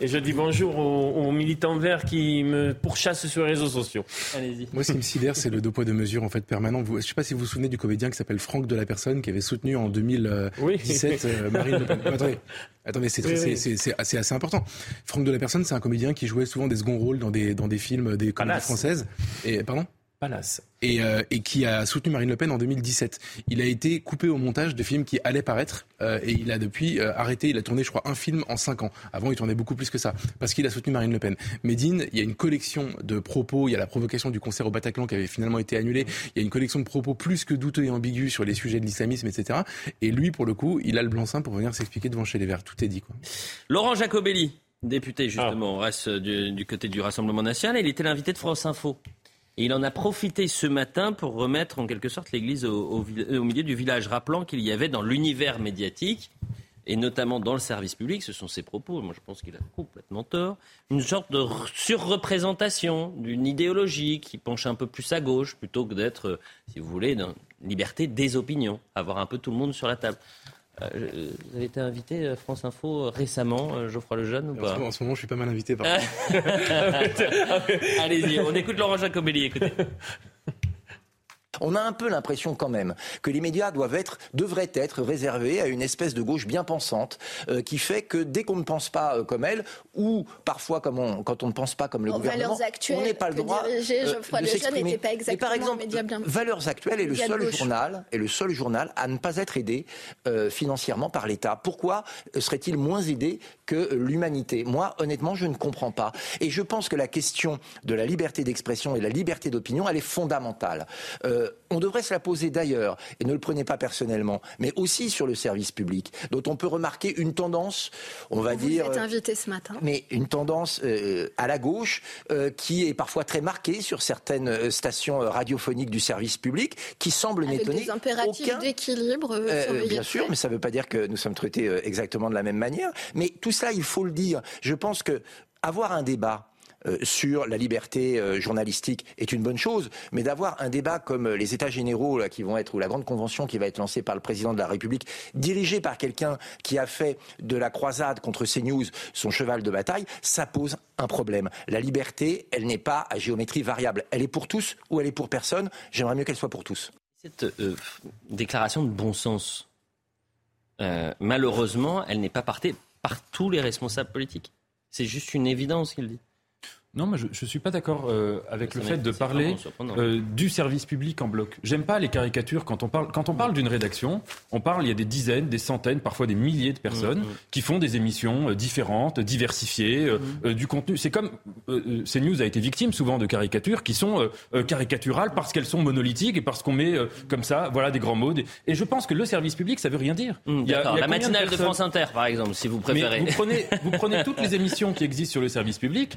Et je dis bonjour aux, militants verts qui me pourchassent sur les réseaux sociaux. Allez-y. Moi, ce qui me sidère, c'est le deux poids deux mesures en fait permanent. je ne sais pas si vous vous souvenez du comédien qui s'appelle Franck de la Personne, qui avait soutenu en 2017 euh, Marine Le Pen. attendez, attendez c'est assez important. Franck de la Personne, c'est un comédien qui jouait souvent des seconds rôles dans des, dans des films, des comédies françaises. Et, pardon? Palace. Euh, et, qui a soutenu Marine Le Pen en 2017. Il a été coupé au montage de films qui allaient paraître euh, et il a depuis euh, arrêté. Il a tourné, je crois, un film en cinq ans. Avant, il tournait beaucoup plus que ça parce qu'il a soutenu Marine Le Pen. Médine, il y a une collection de propos. Il y a la provocation du concert au Bataclan qui avait finalement été annulée. Il y a une collection de propos plus que douteux et ambigus sur les sujets de l'islamisme, etc. Et lui, pour le coup, il a le blanc-seing pour venir s'expliquer devant chez les Verts. Tout est dit. Quoi. Laurent Jacobelli, député justement, ah. reste du, du côté du Rassemblement national. Il était l'invité de France Info. Il en a profité ce matin pour remettre en quelque sorte l'église au, milieu du village, rappelant qu'il y avait dans l'univers médiatique, et notamment dans le service public, ce sont ses propos, moi je pense qu'il a complètement tort, une sorte de surreprésentation d'une idéologie qui penche un peu plus à gauche plutôt que d'être, si vous voulez, dans liberté des opinions, avoir un peu tout le monde sur la table. Euh, vous avez été invité à France Info récemment, euh, Geoffroy Lejeune ou pas en ce, moment, je suis pas mal invité. Par Allez-y, on écoute Laurent Jacobelli. Écoutez. On a un peu l'impression quand même que les médias doivent être, devraient être réservés à une espèce de gauche bien pensante euh, qui fait que dès qu'on ne pense pas euh, comme elle, ou parfois comme on, quand on ne pense pas comme le gouvernement, on n'est pas le droit euh, de s'exprimer. par exemple, Valeurs actuelles est le seul journal, est le seul journal à ne pas être aidé financièrement par l'État. Pourquoi serait-il moins aidé que l'humanité? Moi, honnêtement, je ne comprends pas. Et je pense que la question de la liberté d'expression et la liberté d'opinion, elle est fondamentale. Euh, on devrait se la poser d'ailleurs, et ne le prenez pas personnellement, mais aussi sur le service public, dont on peut remarquer une tendance, on va dire. Vous êtes invité ce matin. Mais une tendance euh, à la gauche euh, qui est parfois très marquée sur certaines stations radiophoniques du service public, qui semble n'étonner des impératifs d'équilibre. bien sûr, mais ça ne veut pas dire que nous sommes traités exactement de la même manière. Mais tout ça, il faut le dire. Je pense que avoir un débat euh, sur la liberté euh, journalistique est une bonne chose, mais d'avoir un débat comme euh, les États généraux qui vont être ou la grande convention qui va être lancée par le président de la République, dirigée par quelqu'un qui a fait de la croisade contre CNews son cheval de bataille, ça pose un problème. La liberté, elle n'est pas à géométrie variable. Elle est pour tous ou elle est pour personne. J'aimerais mieux qu'elle soit pour tous. Cette déclaration de bon sens, malheureusement, elle n'est pas partée par tous les responsables politiques. C'est juste une évidence qu'il dit. Non, moi je ne suis pas d'accord euh, avec le fait de parler euh, du service public en bloc. J'aime pas les caricatures quand on parle. Quand on parle d'une rédaction, on parle, il y a des dizaines, des centaines, parfois des milliers de personnes mm, mm. qui font des émissions euh, différentes, diversifiées, mm. du contenu. C'est comme CNews a été victime souvent de caricatures qui sont caricaturales parce qu'elles sont monolithiques et parce qu'on met comme ça, voilà, des grands mots. Et je pense que le service public, ça veut rien dire. il y a, la matinale de, France Inter, par exemple, si vous préférez. vous prenez, vous prenez toutes les émissions qui existent sur le service public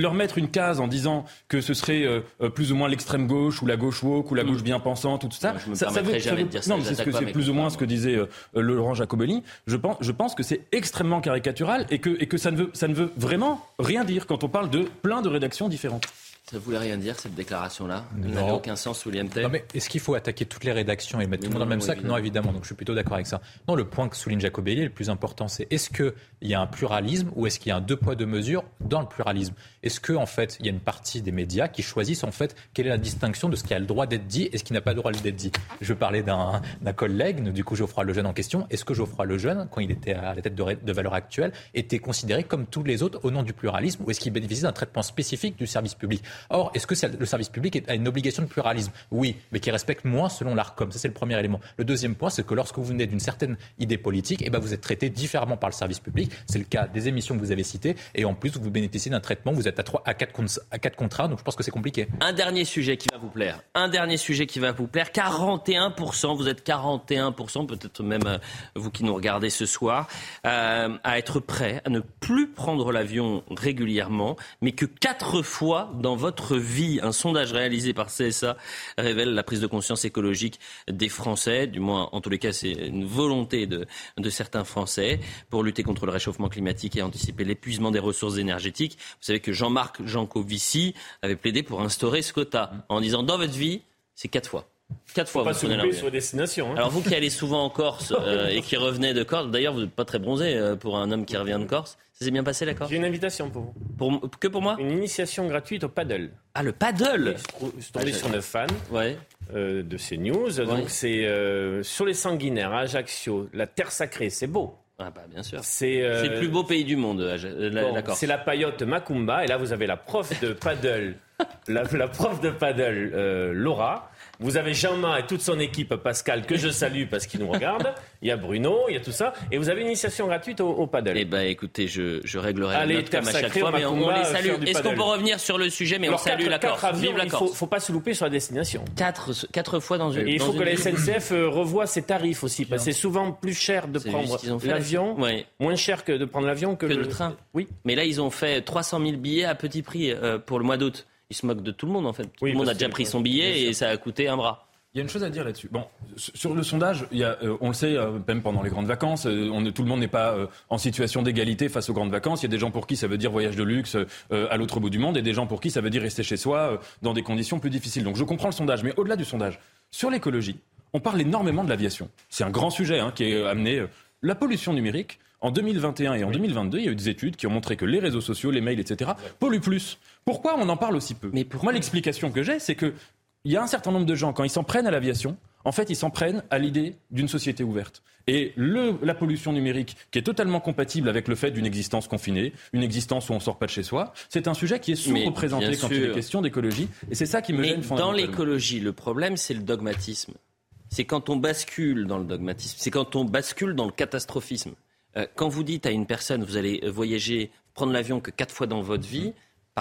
leur mettre une case en disant que ce serait euh, euh, plus ou moins l'extrême gauche ou la gauche woke ou la gauche mm. bien pensante ou tout ça. ça, ça, veut, jamais dire non, c'est ce que c'est plus ou moins ce que disait euh, Laurent Jacobelli. Je pense, je pense que c'est extrêmement caricatural et que, et que ça, ne veut, ça ne veut vraiment rien dire quand on parle de plein de rédactions différentes. Ça ne voulait rien dire, cette déclaration-là Elle n'avait aucun sens, William Tell. Non, mais est-ce qu'il faut attaquer toutes les rédactions et mettre tout le monde dans le même sac Non, évidemment. Donc je suis plutôt d'accord avec ça. Non, le point que souligne Jacobelli, le plus important, c'est est-ce qu'il y a un pluralisme ou est-ce qu'il y a un deux poids, deux mesures dans le pluralisme? Est-ce qu'en en fait, il y a une partie des médias qui choisissent, en fait, quelle est la distinction de ce qui a le droit d'être dit et ce qui n'a pas le droit d'être dit? Je parlais d'un collègue, du coup, Geoffroy Lejeune en question. Est-ce que Geoffroy Lejeune, quand il était à la tête de, de Valeurs Actuelles, était considéré comme tous les autres au nom du pluralisme ou est-ce qu'il bénéficie d'un traitement spécifique du service public? Or, est-ce que le service public a une obligation de pluralisme? Oui, mais qui respecte moins selon l'ARCOM. Ça, c'est le premier élément. Le deuxième point, c'est que lorsque vous venez d'une certaine idée politique, eh ben, vous êtes traité différemment par le service public. C'est le cas des émissions que vous avez citées. Et en plus, vous bénéficiez d'un traitement. Vous êtes à 3, à 4, à 4 contrats. Donc, je pense que c'est compliqué. Un dernier sujet qui va vous plaire. Un dernier sujet qui va vous plaire. 41%, vous êtes 41%, peut-être même euh, vous qui nous regardez ce soir, euh, à être prêt à ne plus prendre l'avion régulièrement, mais que quatre fois dans votre vie. Un sondage réalisé par CSA révèle la prise de conscience écologique des Français. Du moins, en tous les cas, c'est une volonté de, de certains Français pour lutter contre le réchauffement climatique et anticiper l'épuisement des ressources énergétiques. Vous savez que Jean-Marc Jancovici avait plaidé pour instaurer ce quota en disant dans votre vie, c'est quatre fois. Quatre fois, pas vous se sur destination. hein. Alors vous qui allez souvent en Corse euh, et qui revenez de Corse, d'ailleurs vous n'êtes pas très bronzé euh, pour un homme qui revient de Corse. Ça s'est bien passé Corse J'ai une invitation pour vous. Pour- Que pour moi Une initiation gratuite au paddle. Ah le paddle Je suis tombé Ah, sur fans Ouais. euh, de CNews. Donc c'est euh, sur les sanguinaires, à Ajaccio, la terre sacrée, c'est beau. Ah bah bien sûr. C'est euh, le plus beau pays du monde, la, Bon, la. C'est la paillote Macumba. Et là, vous avez la prof de paddle, la, la prof de paddle, euh, Laura. Vous avez Jean-Marc et toute son équipe, Pascal, que je salue parce qu'il nous regarde. Il y a Bruno, il y a tout ça. Et vous avez une initiation gratuite au, au paddle. Eh ben écoutez, je, je réglerai Allez, la note comme à chaque fois, mais on, on les salue. Est-ce qu'on peut revenir sur le sujet, mais Alors, on salue quatre- la quatre Corse. avions, Vive la il faut, Corse. faut pas se louper sur la destination. Quatre, quatre fois dans une. Et il faut que la. SNCF euh, revoie ses tarifs aussi, parce que c'est souvent plus cher de prendre l'avion, Ouais. moins cher que de prendre l'avion que, que le train. Oui. Mais là, ils ont fait 300 000 billets à petit prix euh, pour le mois d'août. Ils se moquent de tout le monde en fait. Tout Oui, le monde a déjà pris son billet et ça a coûté un bras. Il y a une chose à dire là-dessus. Bon, sur le sondage, il y a, euh, on le sait, euh, même pendant les grandes vacances, euh, on, tout le monde n'est pas euh, en situation d'égalité face aux grandes vacances. Il y a des gens pour qui ça veut dire voyage de luxe euh, à l'autre bout du monde et des gens pour qui ça veut dire rester chez soi euh, dans des conditions plus difficiles. Donc je comprends le sondage, mais au-delà du sondage, sur l'écologie, on parle énormément de l'aviation. C'est un grand sujet hein, qui est amené. euh, la pollution numérique, en 2021 et en 2022, il y a eu des études qui ont montré que les réseaux sociaux, les mails, etc., polluent plus. Pourquoi on en parle aussi peu Mais Moi, l'explication que j'ai, c'est que il y a un certain nombre de gens, quand ils s'en prennent à l'aviation, en fait, ils s'en prennent à l'idée d'une société ouverte. Et le, la pollution numérique, qui est totalement compatible avec le fait d'une existence confinée, une existence où on sort pas de chez soi, c'est un sujet qui est sous-représenté quand il est question d'écologie. Et c'est ça qui me Mais gêne dans l'écologie, le problème, c'est le dogmatisme. C'est quand on bascule dans le dogmatisme. C'est quand on bascule dans le catastrophisme. Euh, quand vous dites à une personne, vous allez voyager, prendre l'avion que quatre fois dans votre vie,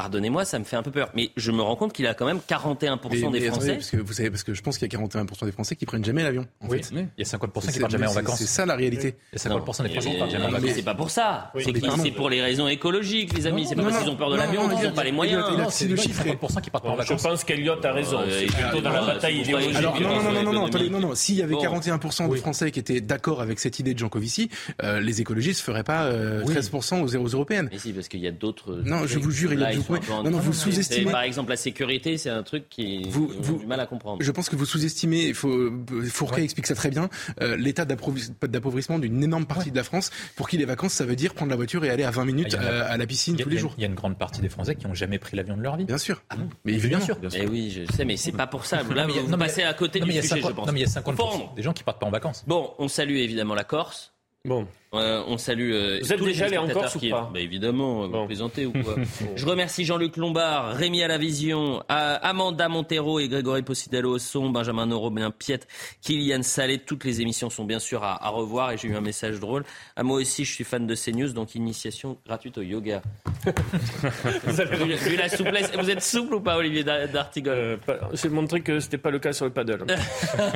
pardonnez-moi, ça me fait un peu peur. Mais je me rends compte qu'il a quand même 41% Mais- des mais attendez, Français. parce que vous savez, parce que je pense qu'il y a 41% des Français qui prennent jamais l'avion. En Oui, fait. il y a 50% qui partent jamais en vacances. C'est ça la réalité. Il y a 50% des Mais- Français qui partent jamais en mais vacances. c'est pas pour ça. Oui, c'est mais pour les raisons écologiques, les amis. C'est pas non, parce qu'ils ont peur de l'avion Elliot, n'ont pas les moyens. c'est le chiffre est- 50% qui partent en Je vacances. pense qu'Eliott a raison. Euh, c'est plutôt dans la euh, bataille idéologique. Alors non, non, non, non, non, attendez, non, non. S'il y avait Bon. 41% de Oui. Français qui étaient d'accord avec cette idée de Jancovici, euh, les écologistes feraient pas euh, Oui. 13% aux, aux européennes. Mais si, parce qu'il y a d'autres. Non, je vous jure, il y a du un en non, non, vous sous-estimez- Par exemple, la sécurité, c'est un truc qui Vous- vous- du mal à comprendre. Je pense que vous sous-estimez, il faut, euh, Fourquet explique ça très bien, euh, l'état d'appauvrissement d'une énorme partie de la France, pour qui les vacances, ça veut dire prendre la voiture et aller à 20 minutes Ah, euh, à la piscine a- tous les jours. Il y a une grande partie des Français qui n'ont jamais pris l'avion de leur vie. Bien sûr. Ah mais évidemment. sûr. Mais oui, je sais, mais c'est pas pour ça. Là, Non, mais il y a- vous mais- passez à côté Non, du il y a sujet, 50 je pense. non, mais il y a Faut 50% rendre. des gens qui partent pas en vacances. Bon, on salue évidemment la Corse. Bon, Euh, on salue. euh, Vous êtes tous déjà allé en Corse ou pas bah, Évidemment, vous Bon. plaisantez ou quoi Je remercie Jean-Luc Lombard, Rémi à la vision, Amanda Montero et Grégory Possidalo au son, Benjamin Noro, bien Piet, Kylian Salé. Toutes les émissions sont bien sûr à, à revoir et j'ai eu un message drôle. À moi aussi, je suis fan de CNews, donc initiation gratuite au yoga. vous avez Vu, la souplesse, vous êtes souple ou pas, Olivier Dar- d'Artigol Euh, J'ai montré que c'était pas le cas sur le paddle.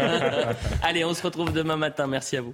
Allez, on se retrouve demain matin. Merci à vous.